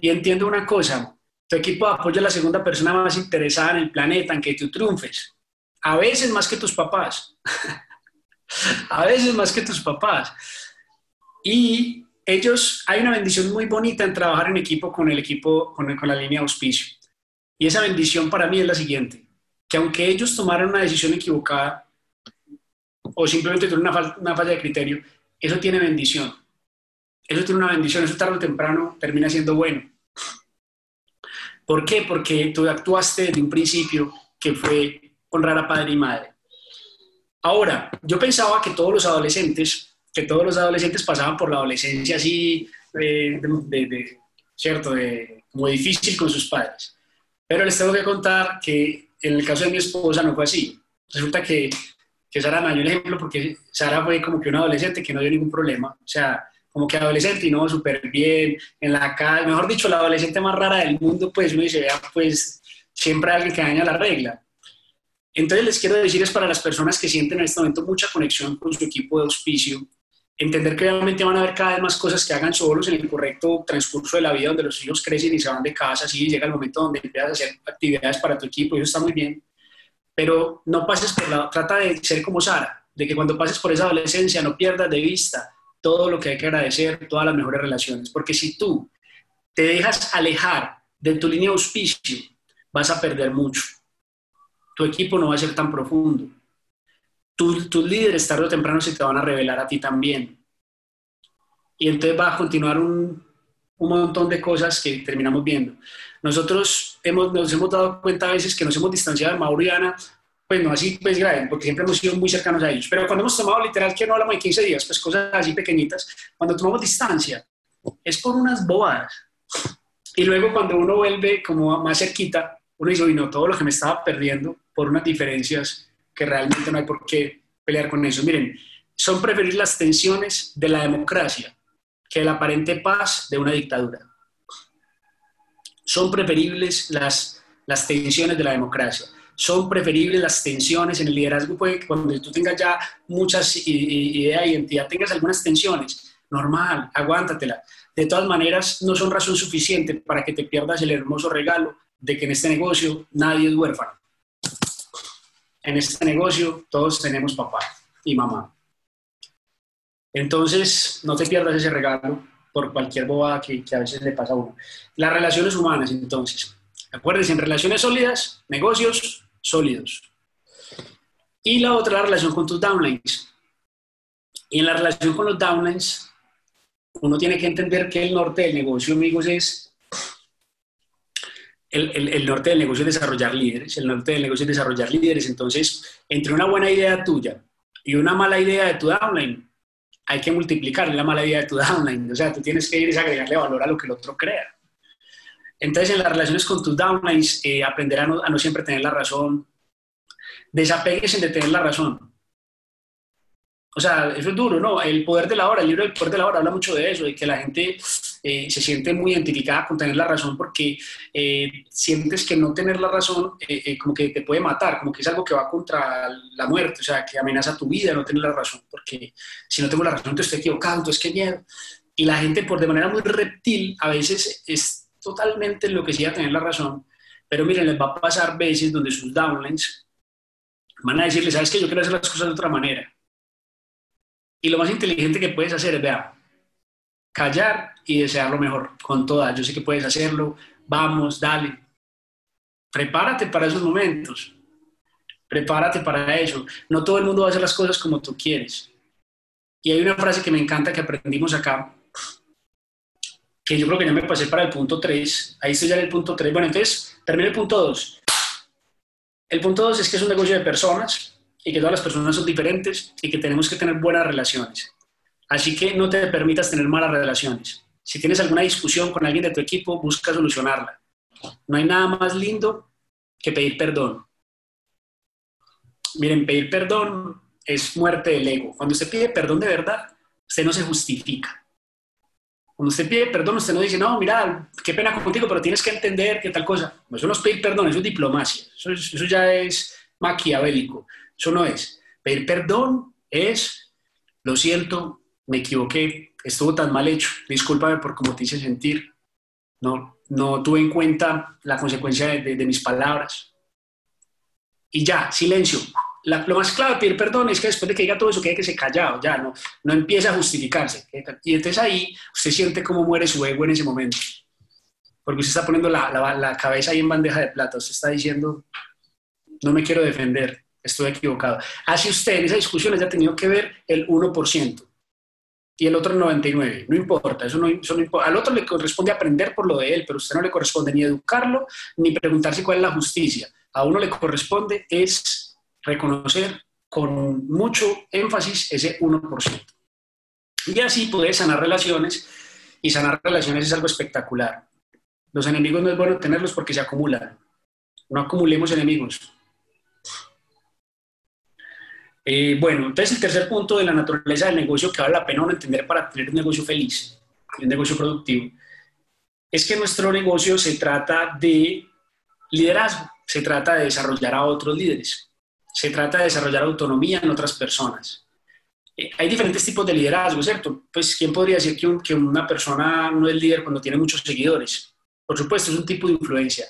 Y entiendo una cosa, tu equipo de apoyo es la segunda persona más interesada en el planeta, en que tú triunfes. A veces más que tus papás. a veces más que tus papás. Y ellos, hay una bendición muy bonita en trabajar en equipo con el equipo, con, la línea de auspicio. Y esa bendición para mí es la siguiente, que aunque ellos tomaran una decisión equivocada o simplemente tuvieron una falla de criterio, eso tiene bendición. Eso tiene una bendición, eso tarde o temprano termina siendo bueno. ¿Por qué? Porque tú actuaste desde un principio que fue honrar a padre y madre. Ahora, yo pensaba que todos los adolescentes, que todos los adolescentes pasaban por la adolescencia así, eh, de, ¿cierto? De, como difícil con sus padres. Pero les tengo que contar que en el caso de mi esposa no fue así. Resulta que, que Sara me dio el ejemplo porque Sara fue como que una adolescente que no dio ningún problema. O sea, como que adolescente y no, súper bien, en la calle, mejor dicho, la adolescente más rara del mundo, pues uno dice, vea, pues siempre hay alguien que daña la regla. Entonces les quiero decir es para las personas que sienten en este momento mucha conexión con su equipo de auspicio, entender que obviamente van a haber cada vez más cosas que hagan solos en el correcto transcurso de la vida, donde los hijos crecen y se van de casa, así llega el momento donde empiezas a hacer actividades para tu equipo, y eso está muy bien, pero no pases por la, trata de ser como Sara, de que cuando pases por esa adolescencia no pierdas de vista todo lo que hay que agradecer, todas las mejores relaciones. Porque si tú te dejas alejar de tu línea de auspicio, vas a perder mucho. Tu equipo no va a ser tan profundo. tus líderes tarde o temprano se te van a revelar a ti también. Y entonces va a continuar un, un montón de cosas que terminamos viendo. Nosotros hemos, nos hemos dado cuenta a veces que nos hemos distanciado de Mauriana pues no así pues grave, porque siempre hemos sido muy cercanos a ellos, pero cuando hemos tomado literal, que no hablamos de 15 días, pues cosas así pequeñitas, cuando tomamos distancia, es por unas bobadas. Y luego cuando uno vuelve como más cerquita, uno dice, no, todo lo que me estaba perdiendo por unas diferencias que realmente no hay por qué pelear con eso. Miren, son preferir las tensiones de la democracia que la aparente paz de una dictadura. Son preferibles las, las tensiones de la democracia son preferibles las tensiones en el liderazgo, puede que cuando tú tengas ya muchas ideas y identidad, tengas algunas tensiones, normal, aguántatela. De todas maneras, no son razón suficiente para que te pierdas el hermoso regalo de que en este negocio nadie es huérfano. En este negocio todos tenemos papá y mamá. Entonces, no te pierdas ese regalo por cualquier bobada que, que a veces le pasa a uno. Las relaciones humanas, entonces. Acuérdense, en relaciones sólidas, negocios, sólidos. Y la otra, la relación con tus downlines. Y en la relación con los downlines, uno tiene que entender que el norte del negocio, amigos, es el, el, norte del negocio es desarrollar líderes, el norte del negocio es desarrollar líderes. Entonces, entre una buena idea tuya y una mala idea de tu downline, hay que multiplicar la mala idea de tu downline. O sea, tú tienes que ir a agregarle valor a lo que el otro crea. Entonces, en las relaciones con tus downlines, eh, aprender a no, siempre tener la razón. Desapegues de tener la razón. O sea, eso es duro, ¿no? El poder de la hora, el libro del poder de la hora habla mucho de eso, de que la gente eh, se siente muy identificada con tener la razón porque eh, sientes que no tener la razón como que te puede matar, como que es algo que va contra la muerte, o sea, que amenaza tu vida no tener la razón, porque si no tengo la razón, entonces estoy equivocado, entonces qué miedo. Y la gente, por de manera muy reptil, a veces es totalmente enloquecida a tener la razón, pero miren, les va a pasar veces donde sus downlines van a decirle, sabes que yo quiero hacer las cosas de otra manera. Y lo más inteligente que puedes hacer es, vea, callar y desear lo mejor con todas. Yo sé que puedes hacerlo, vamos, dale. Prepárate para esos momentos. Prepárate para eso. No todo el mundo va a hacer las cosas como tú quieres. Y hay una frase que me encanta que aprendimos acá, que yo creo que ya me pasé para el punto 3. Ahí estoy ya en el punto 3. Bueno, entonces, termino el punto 2. El punto 2 es que es un negocio de personas y que todas las personas son diferentes y que tenemos que tener buenas relaciones. Así que no te permitas tener malas relaciones. Si tienes alguna discusión con alguien de tu equipo, busca solucionarla. No hay nada más lindo que pedir perdón. Miren, pedir perdón es muerte del ego. Cuando usted pide perdón de verdad, usted no se justifica. Cuando usted pide perdón, usted no dice, no, mira, qué pena contigo, pero tienes que entender que tal cosa. Eso no es pedir perdón, eso es diplomacia. Eso, eso ya es maquiavélico. Eso no es. Pedir perdón es, lo siento, me equivoqué, estuvo tan mal hecho, discúlpame por cómo te hice sentir, no, no tuve en cuenta la consecuencia de, mis palabras. Y ya, silencio. Lo más clave perdón es que después de que diga todo eso, quede que se callado, ya no, no empieza a justificarse. Y entonces ahí usted siente cómo muere su ego en ese momento. Porque usted está poniendo la, la cabeza ahí en bandeja de plata, usted está diciendo, no me quiero defender, estoy equivocado. Así usted en esa discusión haya tenido que ver el 1% y el otro el 99%. No importa, eso no, importa. Al otro le corresponde aprender por lo de él, pero a usted no le corresponde ni educarlo ni preguntarse cuál es la justicia. A uno le corresponde es reconocer con mucho énfasis ese 1%. Y así puede sanar relaciones, y sanar relaciones es algo espectacular. Los enemigos no es bueno tenerlos porque se acumulan. No acumulemos enemigos, eh, bueno, entonces el tercer punto de la naturaleza del negocio que vale la pena entender para tener un negocio feliz, un negocio productivo, es que nuestro negocio se trata de liderazgo, se trata de desarrollar a otros líderes, se trata de desarrollar autonomía en otras personas. Eh, hay diferentes tipos de liderazgo, ¿cierto? Pues, ¿quién podría decir que, que una persona no es líder cuando tiene muchos seguidores? Por supuesto, es un tipo de influencia.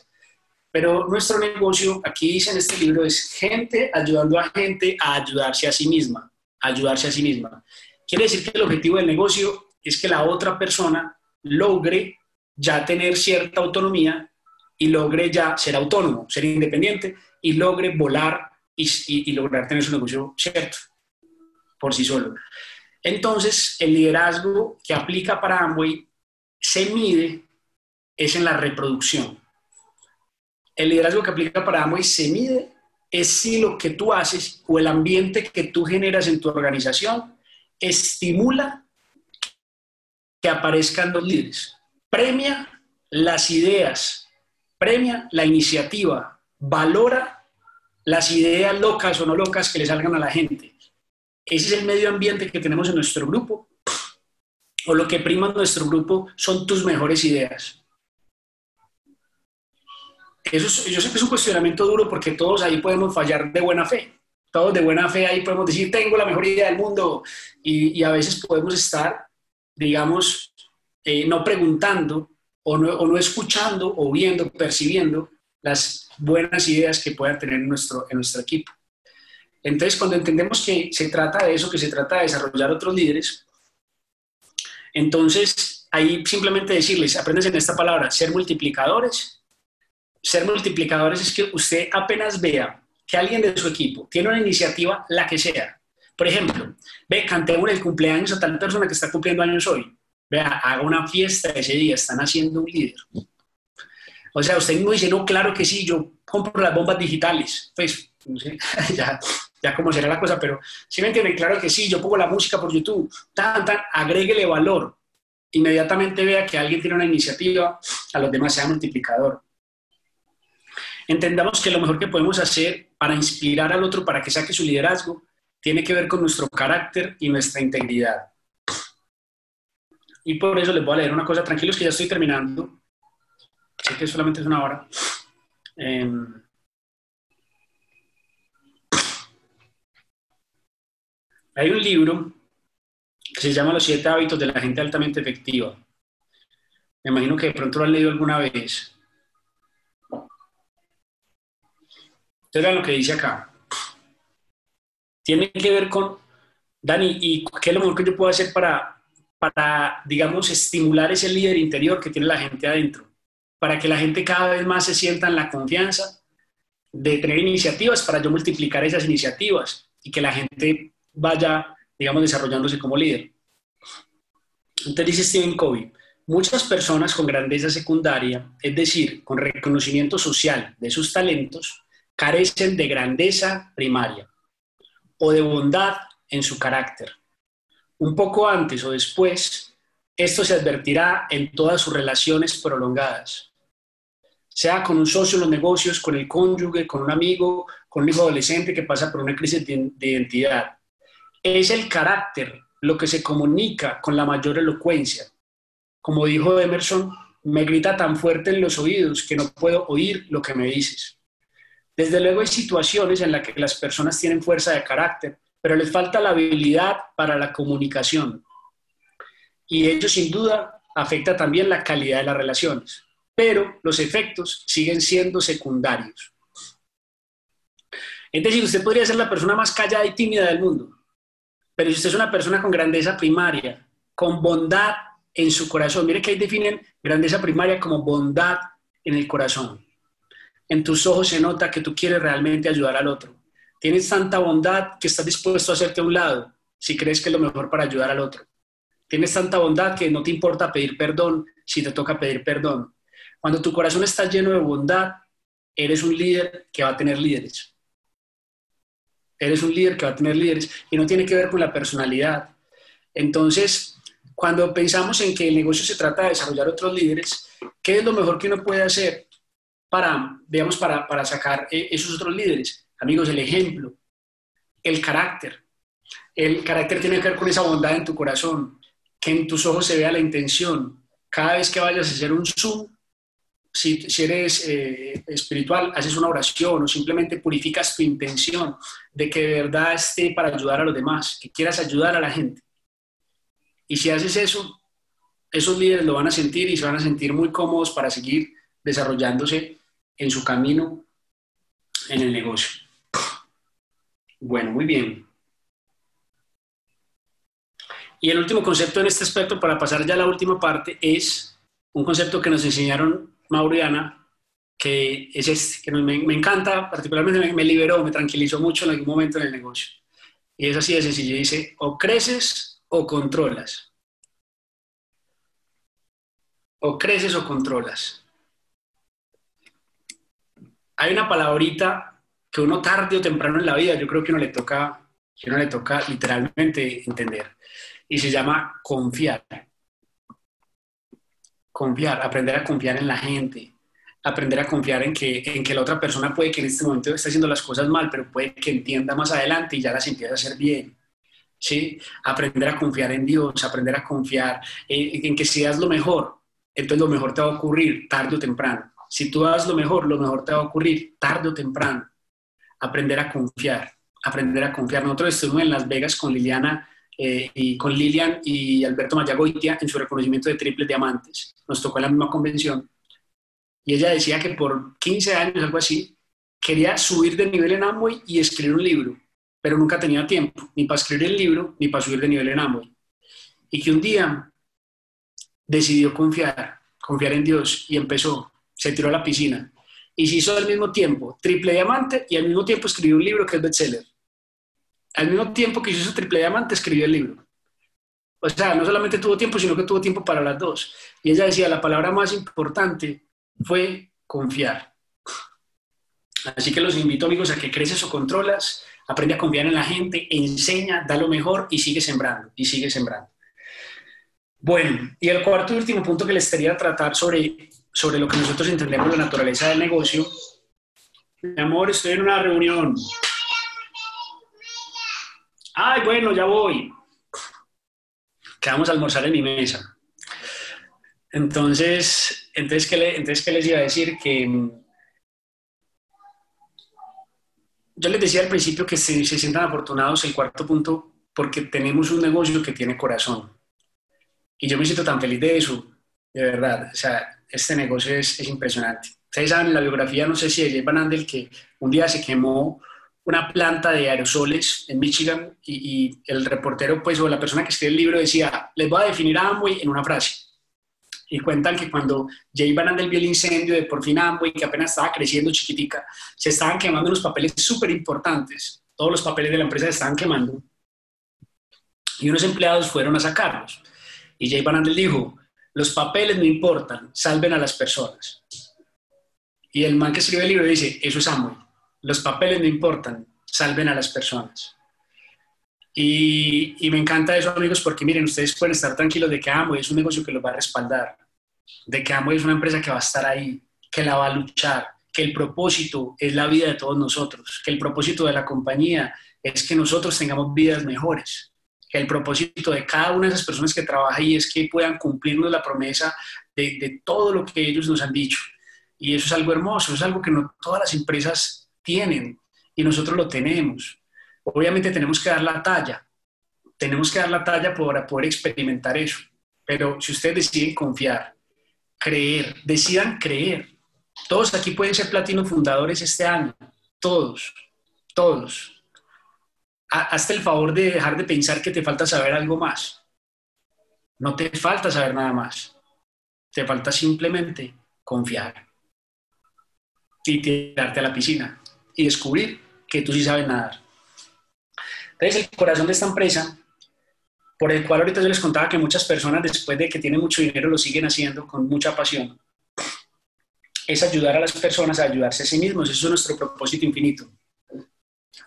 Pero nuestro negocio, aquí dice en este libro, es gente ayudando a gente a ayudarse a sí misma, ayudarse a sí misma. Quiere decir que el objetivo del negocio es que la otra persona logre ya tener cierta autonomía y logre ya ser autónomo, ser independiente y logre volar y, lograr tener su negocio cierto por sí solo. Entonces, el liderazgo que aplica para Amway se mide es en la reproducción el liderazgo que aplica para Amway se mide es si lo que tú haces o el ambiente que tú generas en tu organización estimula que aparezcan los líderes. Premia las ideas, premia la iniciativa, valora las ideas locas o no locas que le salgan a la gente. Ese es el medio ambiente que tenemos en nuestro grupo. O lo que prima en nuestro grupo son tus mejores ideas. Eso yo sé que es un cuestionamiento duro porque todos ahí podemos fallar de buena fe. Todos de buena fe ahí podemos decir, tengo la mejor idea del mundo. Y, a veces podemos estar, digamos, eh, no preguntando o no, o no, escuchando o viendo, percibiendo las buenas ideas que puedan tener en nuestro, en nuestro equipo. Entonces, cuando entendemos que se trata de eso, que se trata de desarrollar otros líderes, entonces ahí simplemente decirles, aprendes en esta palabra, ser multiplicadores ser multiplicadores es que usted apenas vea que alguien de su equipo tiene una iniciativa, la que sea. Por ejemplo, ve, cantemos el cumpleaños a tal persona que está cumpliendo años hoy. Vea, haga una fiesta ese día, están haciendo un líder. O sea, usted no dice, no, claro que sí, yo compro las bombas digitales. Pues, no sé, ya, ya como será la cosa, pero si me entienden, claro que sí, yo pongo la música por YouTube, tan, tan, agréguele valor. Inmediatamente vea que alguien tiene una iniciativa, a los demás sea multiplicador entendamos que lo mejor que podemos hacer para inspirar al otro para que saque su liderazgo tiene que ver con nuestro carácter y nuestra integridad. Y por eso les voy a leer una cosa, tranquilos que ya estoy terminando. Sé que solamente es una hora. Em, hay un libro que se llama Los siete hábitos de la gente altamente efectiva. Me imagino que de pronto lo han leído alguna vez. Entonces, lo que dice acá. Tiene que ver con, Dani, ¿y qué es lo mejor que yo puedo hacer para, para, digamos, estimular ese líder interior que tiene la gente adentro? Para que la gente cada vez más se sienta en la confianza de tener iniciativas para yo multiplicar esas iniciativas y que la gente vaya, digamos, desarrollándose como líder. Entonces dice Stephen Covey, muchas personas con grandeza secundaria, es decir, con reconocimiento social de sus talentos, carecen de grandeza primaria o de bondad en su carácter. Un poco antes o después Esto se advertirá en todas sus relaciones prolongadas, sea con un socio en los negocios, con el cónyuge, con un amigo, con un hijo adolescente que pasa por una crisis de, de identidad. Es el carácter lo que se comunica con la mayor elocuencia. Como dijo Emerson, me grita tan fuerte en los oídos que no puedo oír lo que me dices. Desde luego hay situaciones en las que las personas tienen fuerza de carácter, pero les falta la habilidad para la comunicación. Y ello sin duda afecta también la calidad de las relaciones, pero los efectos siguen siendo secundarios. Es decir, usted podría ser la persona más callada y tímida del mundo, pero si usted es una persona con grandeza primaria, con bondad en su corazón, mire que ahí definen grandeza primaria como bondad en el corazón. En tus ojos se nota que tú quieres realmente ayudar al otro. Tienes tanta bondad que estás dispuesto a hacerte a un lado si crees que es lo mejor para ayudar al otro. Tienes tanta bondad que no te importa pedir perdón si te toca pedir perdón. Cuando tu corazón está lleno de bondad, eres un líder que va a tener líderes. Eres un líder que va a tener líderes y no tiene que ver con la personalidad. Entonces, cuando pensamos en que el negocio se trata de desarrollar otros líderes, ¿qué es lo mejor que uno puede hacer para, digamos, para, para sacar eh, esos otros líderes? Amigos, el ejemplo, el carácter. El carácter tiene que ver con esa bondad en tu corazón, que en tus ojos se vea la intención. Cada vez que vayas a hacer un Zoom, si, eres eh, espiritual, haces una oración o simplemente purificas tu intención de que de verdad esté para ayudar a los demás, que quieras ayudar a la gente. Y si haces eso, esos líderes lo van a sentir y se van a sentir muy cómodos para seguir desarrollándose en su camino en el negocio. Bueno, muy bien. Y el último concepto en este aspecto, para pasar ya a la última parte, es un concepto que nos enseñaron Mauriana, que es este, que me, encanta, particularmente me, liberó, me tranquilizó mucho en algún momento en el negocio. Y es así de sencillo, dice, o creces o controlas. O creces o controlas. Hay una palabrita que uno tarde o temprano en la vida, yo creo que uno le toca, que uno le toca literalmente entender. Y se llama confiar confiar, aprender a confiar en la gente, aprender a confiar en que, en que la otra persona puede que en este momento esté haciendo las cosas mal, pero puede que entienda más adelante y ya las empiece a hacer bien. ¿sí? Aprender a confiar en Dios, aprender a confiar en, en que si das lo mejor, entonces lo mejor te va a ocurrir tarde o temprano. Si tú das lo mejor, lo mejor te va a ocurrir tarde o temprano. Aprender a confiar, aprender a confiar. Nosotros estuvimos en Las Vegas con Liliana eh, y con Lilian y Alberto Mayagoitia en su reconocimiento de triples diamantes. Nos tocó la misma convención. Y ella decía que por 15 años, algo así, quería subir de nivel en Amway y escribir un libro, pero nunca tenía tiempo, ni para escribir el libro, ni para subir de nivel en Amway. Y que un día decidió confiar, confiar en Dios y empezó, se tiró a la piscina y se hizo al mismo tiempo triple diamante y al mismo tiempo escribió un libro que es bestseller al mismo tiempo que hizo su triple diamante, escribió el libro. O sea, no solamente tuvo tiempo, sino que tuvo tiempo para las dos. Y ella decía, la palabra más importante fue confiar. Así que los invito, amigos, a que creces o controlas, aprende a confiar en la gente, enseña, da lo mejor y sigue sembrando, y sigue sembrando. Bueno, y el cuarto y último punto que les quería tratar sobre, sobre lo que nosotros entendemos la naturaleza del negocio. Mi amor, estoy en una reunión. Ay, bueno, ya voy. Quedamos a almorzar en mi mesa. Entonces, entonces, ¿qué, entonces, ¿qué les iba a decir? Que mm, yo les decía al principio que se, se sientan afortunados el cuarto punto porque tenemos un negocio que tiene corazón. Y yo me siento tan feliz de eso, de verdad. O sea, este negocio es, es impresionante. Ustedes saben la biografía, no sé si de Jay Van Andel, que un día se quemó una planta de aerosoles en Michigan y, el reportero, pues, o la persona que escribe el libro decía, les voy a definir a Amway en una frase. Y cuentan que cuando Jay Van Andel vio el incendio de por fin Amway, que apenas estaba creciendo chiquitica, se estaban quemando unos papeles súper importantes. Todos los papeles de la empresa se estaban quemando. Y unos empleados fueron a sacarlos. Y Jay Van Andel dijo, los papeles no importan, salven a las personas. Y el man que escribe el libro dice, eso es Amway los papeles no importan, salven a las personas. Y, me encanta eso, amigos, porque miren, ustedes pueden estar tranquilos de que Amway es un negocio que los va a respaldar, de que Amway es una empresa que va a estar ahí, que la va a luchar, que el propósito es la vida de todos nosotros, que el propósito de la compañía es que nosotros tengamos vidas mejores, que el propósito de cada una de esas personas que trabaja ahí es que puedan cumplirnos la promesa de todo lo que ellos nos han dicho. Y eso es algo hermoso, es algo que no todas las empresas tienen y nosotros lo tenemos. Obviamente tenemos que dar la talla, tenemos que dar la talla para poder experimentar eso. Pero si ustedes deciden confiar, creer, decidan creer. Todos aquí pueden ser platino fundadores este año, todos, todos. Hazte el favor de dejar de pensar que te falta saber algo más. No te falta saber nada más. Te falta simplemente confiar y tirarte a la piscina y descubrir que tú sí sabes nadar. Entonces, el corazón de esta empresa, por el cual ahorita yo les contaba que muchas personas después de que tienen mucho dinero lo siguen haciendo con mucha pasión, es ayudar a las personas a ayudarse a sí mismos. Eso es nuestro propósito infinito.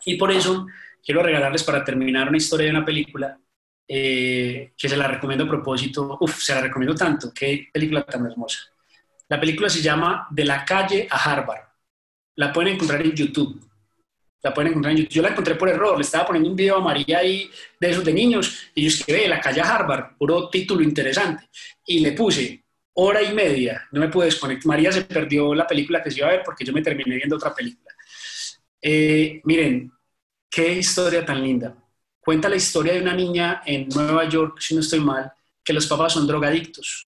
Y por eso quiero regalarles para terminar una historia de una película eh, que se la recomiendo a propósito. Uf, se la recomiendo tanto. Qué película tan hermosa. La película se llama De la calle a Harvard. La pueden encontrar en YouTube la pueden encontrar en YouTube. Yo la encontré por error, le estaba poniendo un video a María ahí de esos de niños y yo escribí la calle Harvard, puro título interesante. Y le puse hora y media, no me pude desconectar. María se perdió la película que se iba a ver porque yo me terminé viendo otra película. Eh, miren, qué historia tan linda. Cuenta la historia de una niña en Nueva York, si no estoy mal, que los papás son drogadictos.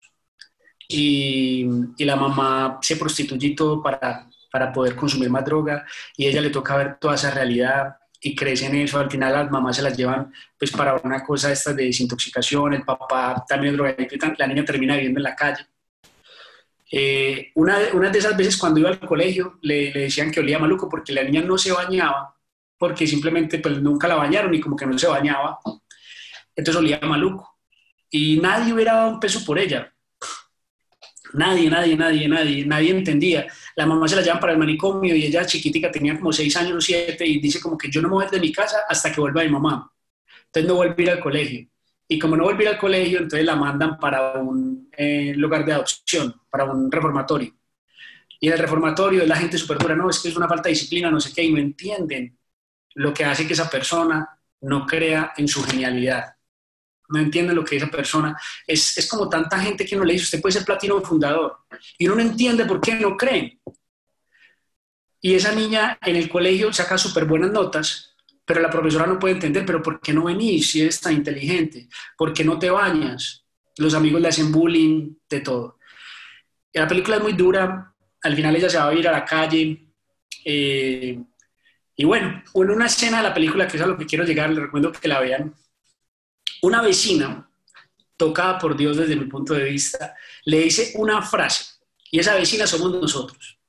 Y, y la mamá se prostituye todo para para poder consumir más droga y ella le toca ver toda esa realidad y crece en eso. Al final las mamás se las llevan pues para una cosa esta de desintoxicación, el papá también es drogadicto, la niña termina viviendo en la calle. Eh, una, una, de esas veces cuando iba al colegio le, le, decían que olía maluco porque la niña no se bañaba, porque simplemente pues nunca la bañaron y como que no se bañaba, entonces olía maluco. Y nadie hubiera dado un peso por ella. Nadie, nadie, nadie, nadie, nadie entendía la mamá se la llevan para el manicomio y ella chiquitica tenía como seis años o siete y dice como que yo no me voy de mi casa hasta que vuelva mi mamá. Entonces no vuelve a ir al colegio. Y como no ir al colegio, entonces la mandan para un eh, lugar de adopción, para un reformatorio. Y en el reformatorio la gente súper dura, no, es que es una falta de disciplina, no sé qué, y no entienden lo que hace que esa persona no crea en su genialidad. No entienden lo que esa persona es. Es como tanta gente que no le dice, usted puede ser platino fundador. Y uno no entiende por qué no creen. Y esa niña en el colegio saca súper buenas notas, pero la profesora no puede entender, pero ¿por qué no venís si eres tan inteligente? ¿Por qué no te bañas? Los amigos le hacen bullying, de todo. La película es muy dura, al final ella se va a ir a la calle. Eh, y bueno, en una escena de la película, que es a lo que quiero llegar, les recomiendo que la vean. Una vecina, tocada por Dios desde mi punto de vista, le dice una frase, y esa vecina somos nosotros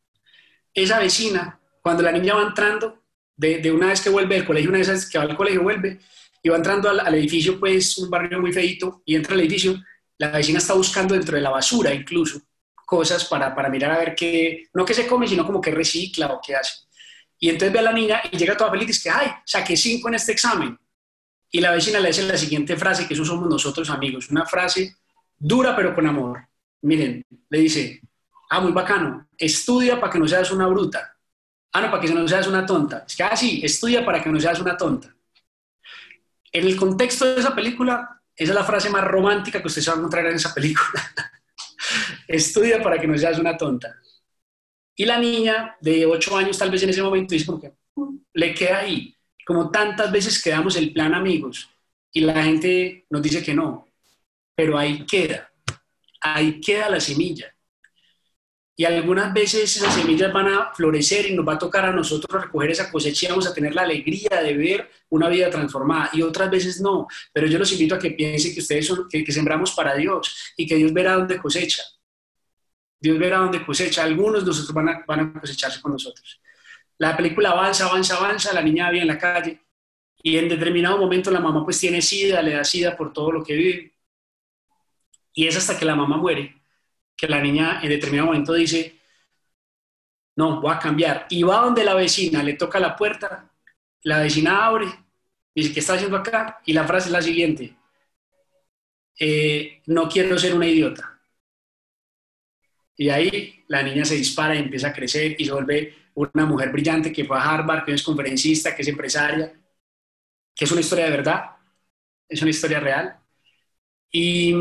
esa vecina, cuando la niña va entrando, de, una vez que vuelve del colegio, una vez que va al colegio, vuelve, y va entrando al, edificio, pues un barrio muy feito, y entra al edificio, la vecina está buscando dentro de la basura incluso cosas para, para mirar a ver qué, no qué se come, sino como qué recicla o qué hace. Y entonces ve a la niña y llega toda feliz y dice, ay, saqué cinco en este examen. Y la vecina le dice la siguiente frase, que eso somos nosotros amigos, una frase dura pero con amor. Miren, le dice, Ah, muy bacano. Estudia para que no seas una bruta. Ah, no, para que no seas una tonta. Es que, ah, sí, estudia para que no seas una tonta. En el contexto de esa película, esa es la frase más romántica que usted se va a encontrar en esa película. estudia para que no seas una tonta. Y la niña de 8 años, tal vez en ese momento, dice como mm, le queda ahí. Como tantas veces quedamos el plan amigos y la gente nos dice que no, pero ahí queda, ahí queda la semilla. Y algunas veces esas semillas van a florecer y nos va a tocar a nosotros recoger esa cosecha y vamos a tener la alegría de ver una vida transformada. Y otras veces no. Pero yo los invito a que piensen que ustedes son, que, sembramos para Dios y que Dios verá dónde cosecha. Dios verá dónde cosecha. Algunos nosotros van a, van a cosecharse con nosotros. La película avanza, avanza, avanza, la niña vive en la calle y en determinado momento la mamá pues tiene sida, le da sida por todo lo que vive. Y es hasta que la mamá muere que la niña en determinado momento dice, no, voy a cambiar. Y va donde la vecina, le toca la puerta, la vecina abre Dice, ¿qué está haciendo acá? Y la frase es la siguiente. Eh, no quiero ser una idiota. Y ahí la niña se dispara y empieza a crecer y se vuelve una mujer brillante que fue a Harvard, que es conferencista, que es empresaria, que es una historia de verdad, es una historia real. Y,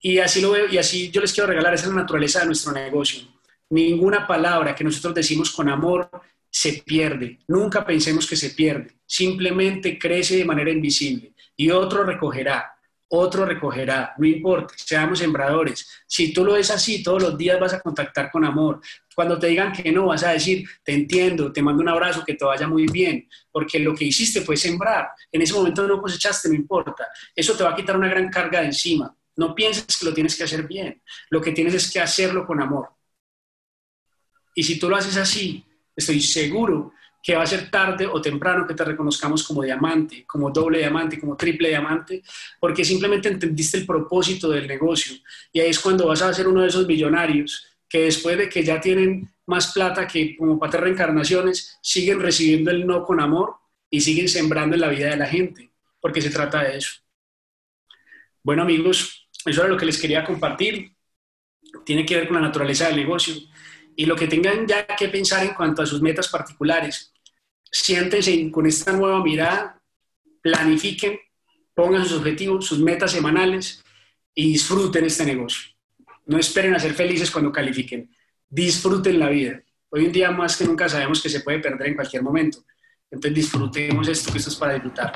y así lo veo, y así yo les quiero regalar, esa naturaleza de nuestro negocio. Ninguna palabra que nosotros decimos con amor se pierde. Nunca pensemos que se pierde. Simplemente crece de manera invisible y otro recogerá otro recogerá, no importa, seamos sembradores. Si tú lo ves así, todos los días vas a contactar con amor. Cuando te digan que no, vas a decir, te entiendo, te mando un abrazo, que te vaya muy bien, porque lo que hiciste fue sembrar. En ese momento no cosechaste, no importa. Eso te va a quitar una gran carga de encima. No pienses que lo tienes que hacer bien, lo que tienes es que hacerlo con amor. Y si tú lo haces así, estoy seguro que va a ser tarde o temprano que te reconozcamos como diamante, como doble diamante, como triple diamante, porque simplemente entendiste el propósito del negocio. Y ahí es cuando vas a ser uno de esos millonarios que después de que ya tienen más plata que como para reencarnaciones, siguen recibiendo el no con amor y siguen sembrando en la vida de la gente, porque se trata de eso. Bueno amigos, eso era lo que les quería compartir. Tiene que ver con la naturaleza del negocio y lo que tengan ya que pensar en cuanto a sus metas particulares. Siéntense con esta nueva mirada, planifiquen, pongan sus objetivos, sus metas semanales y disfruten este negocio. No esperen a ser felices cuando califiquen, disfruten la vida. Hoy en día más que nunca sabemos que se puede perder en cualquier momento. Entonces disfrutemos esto, que esto es para disfrutar.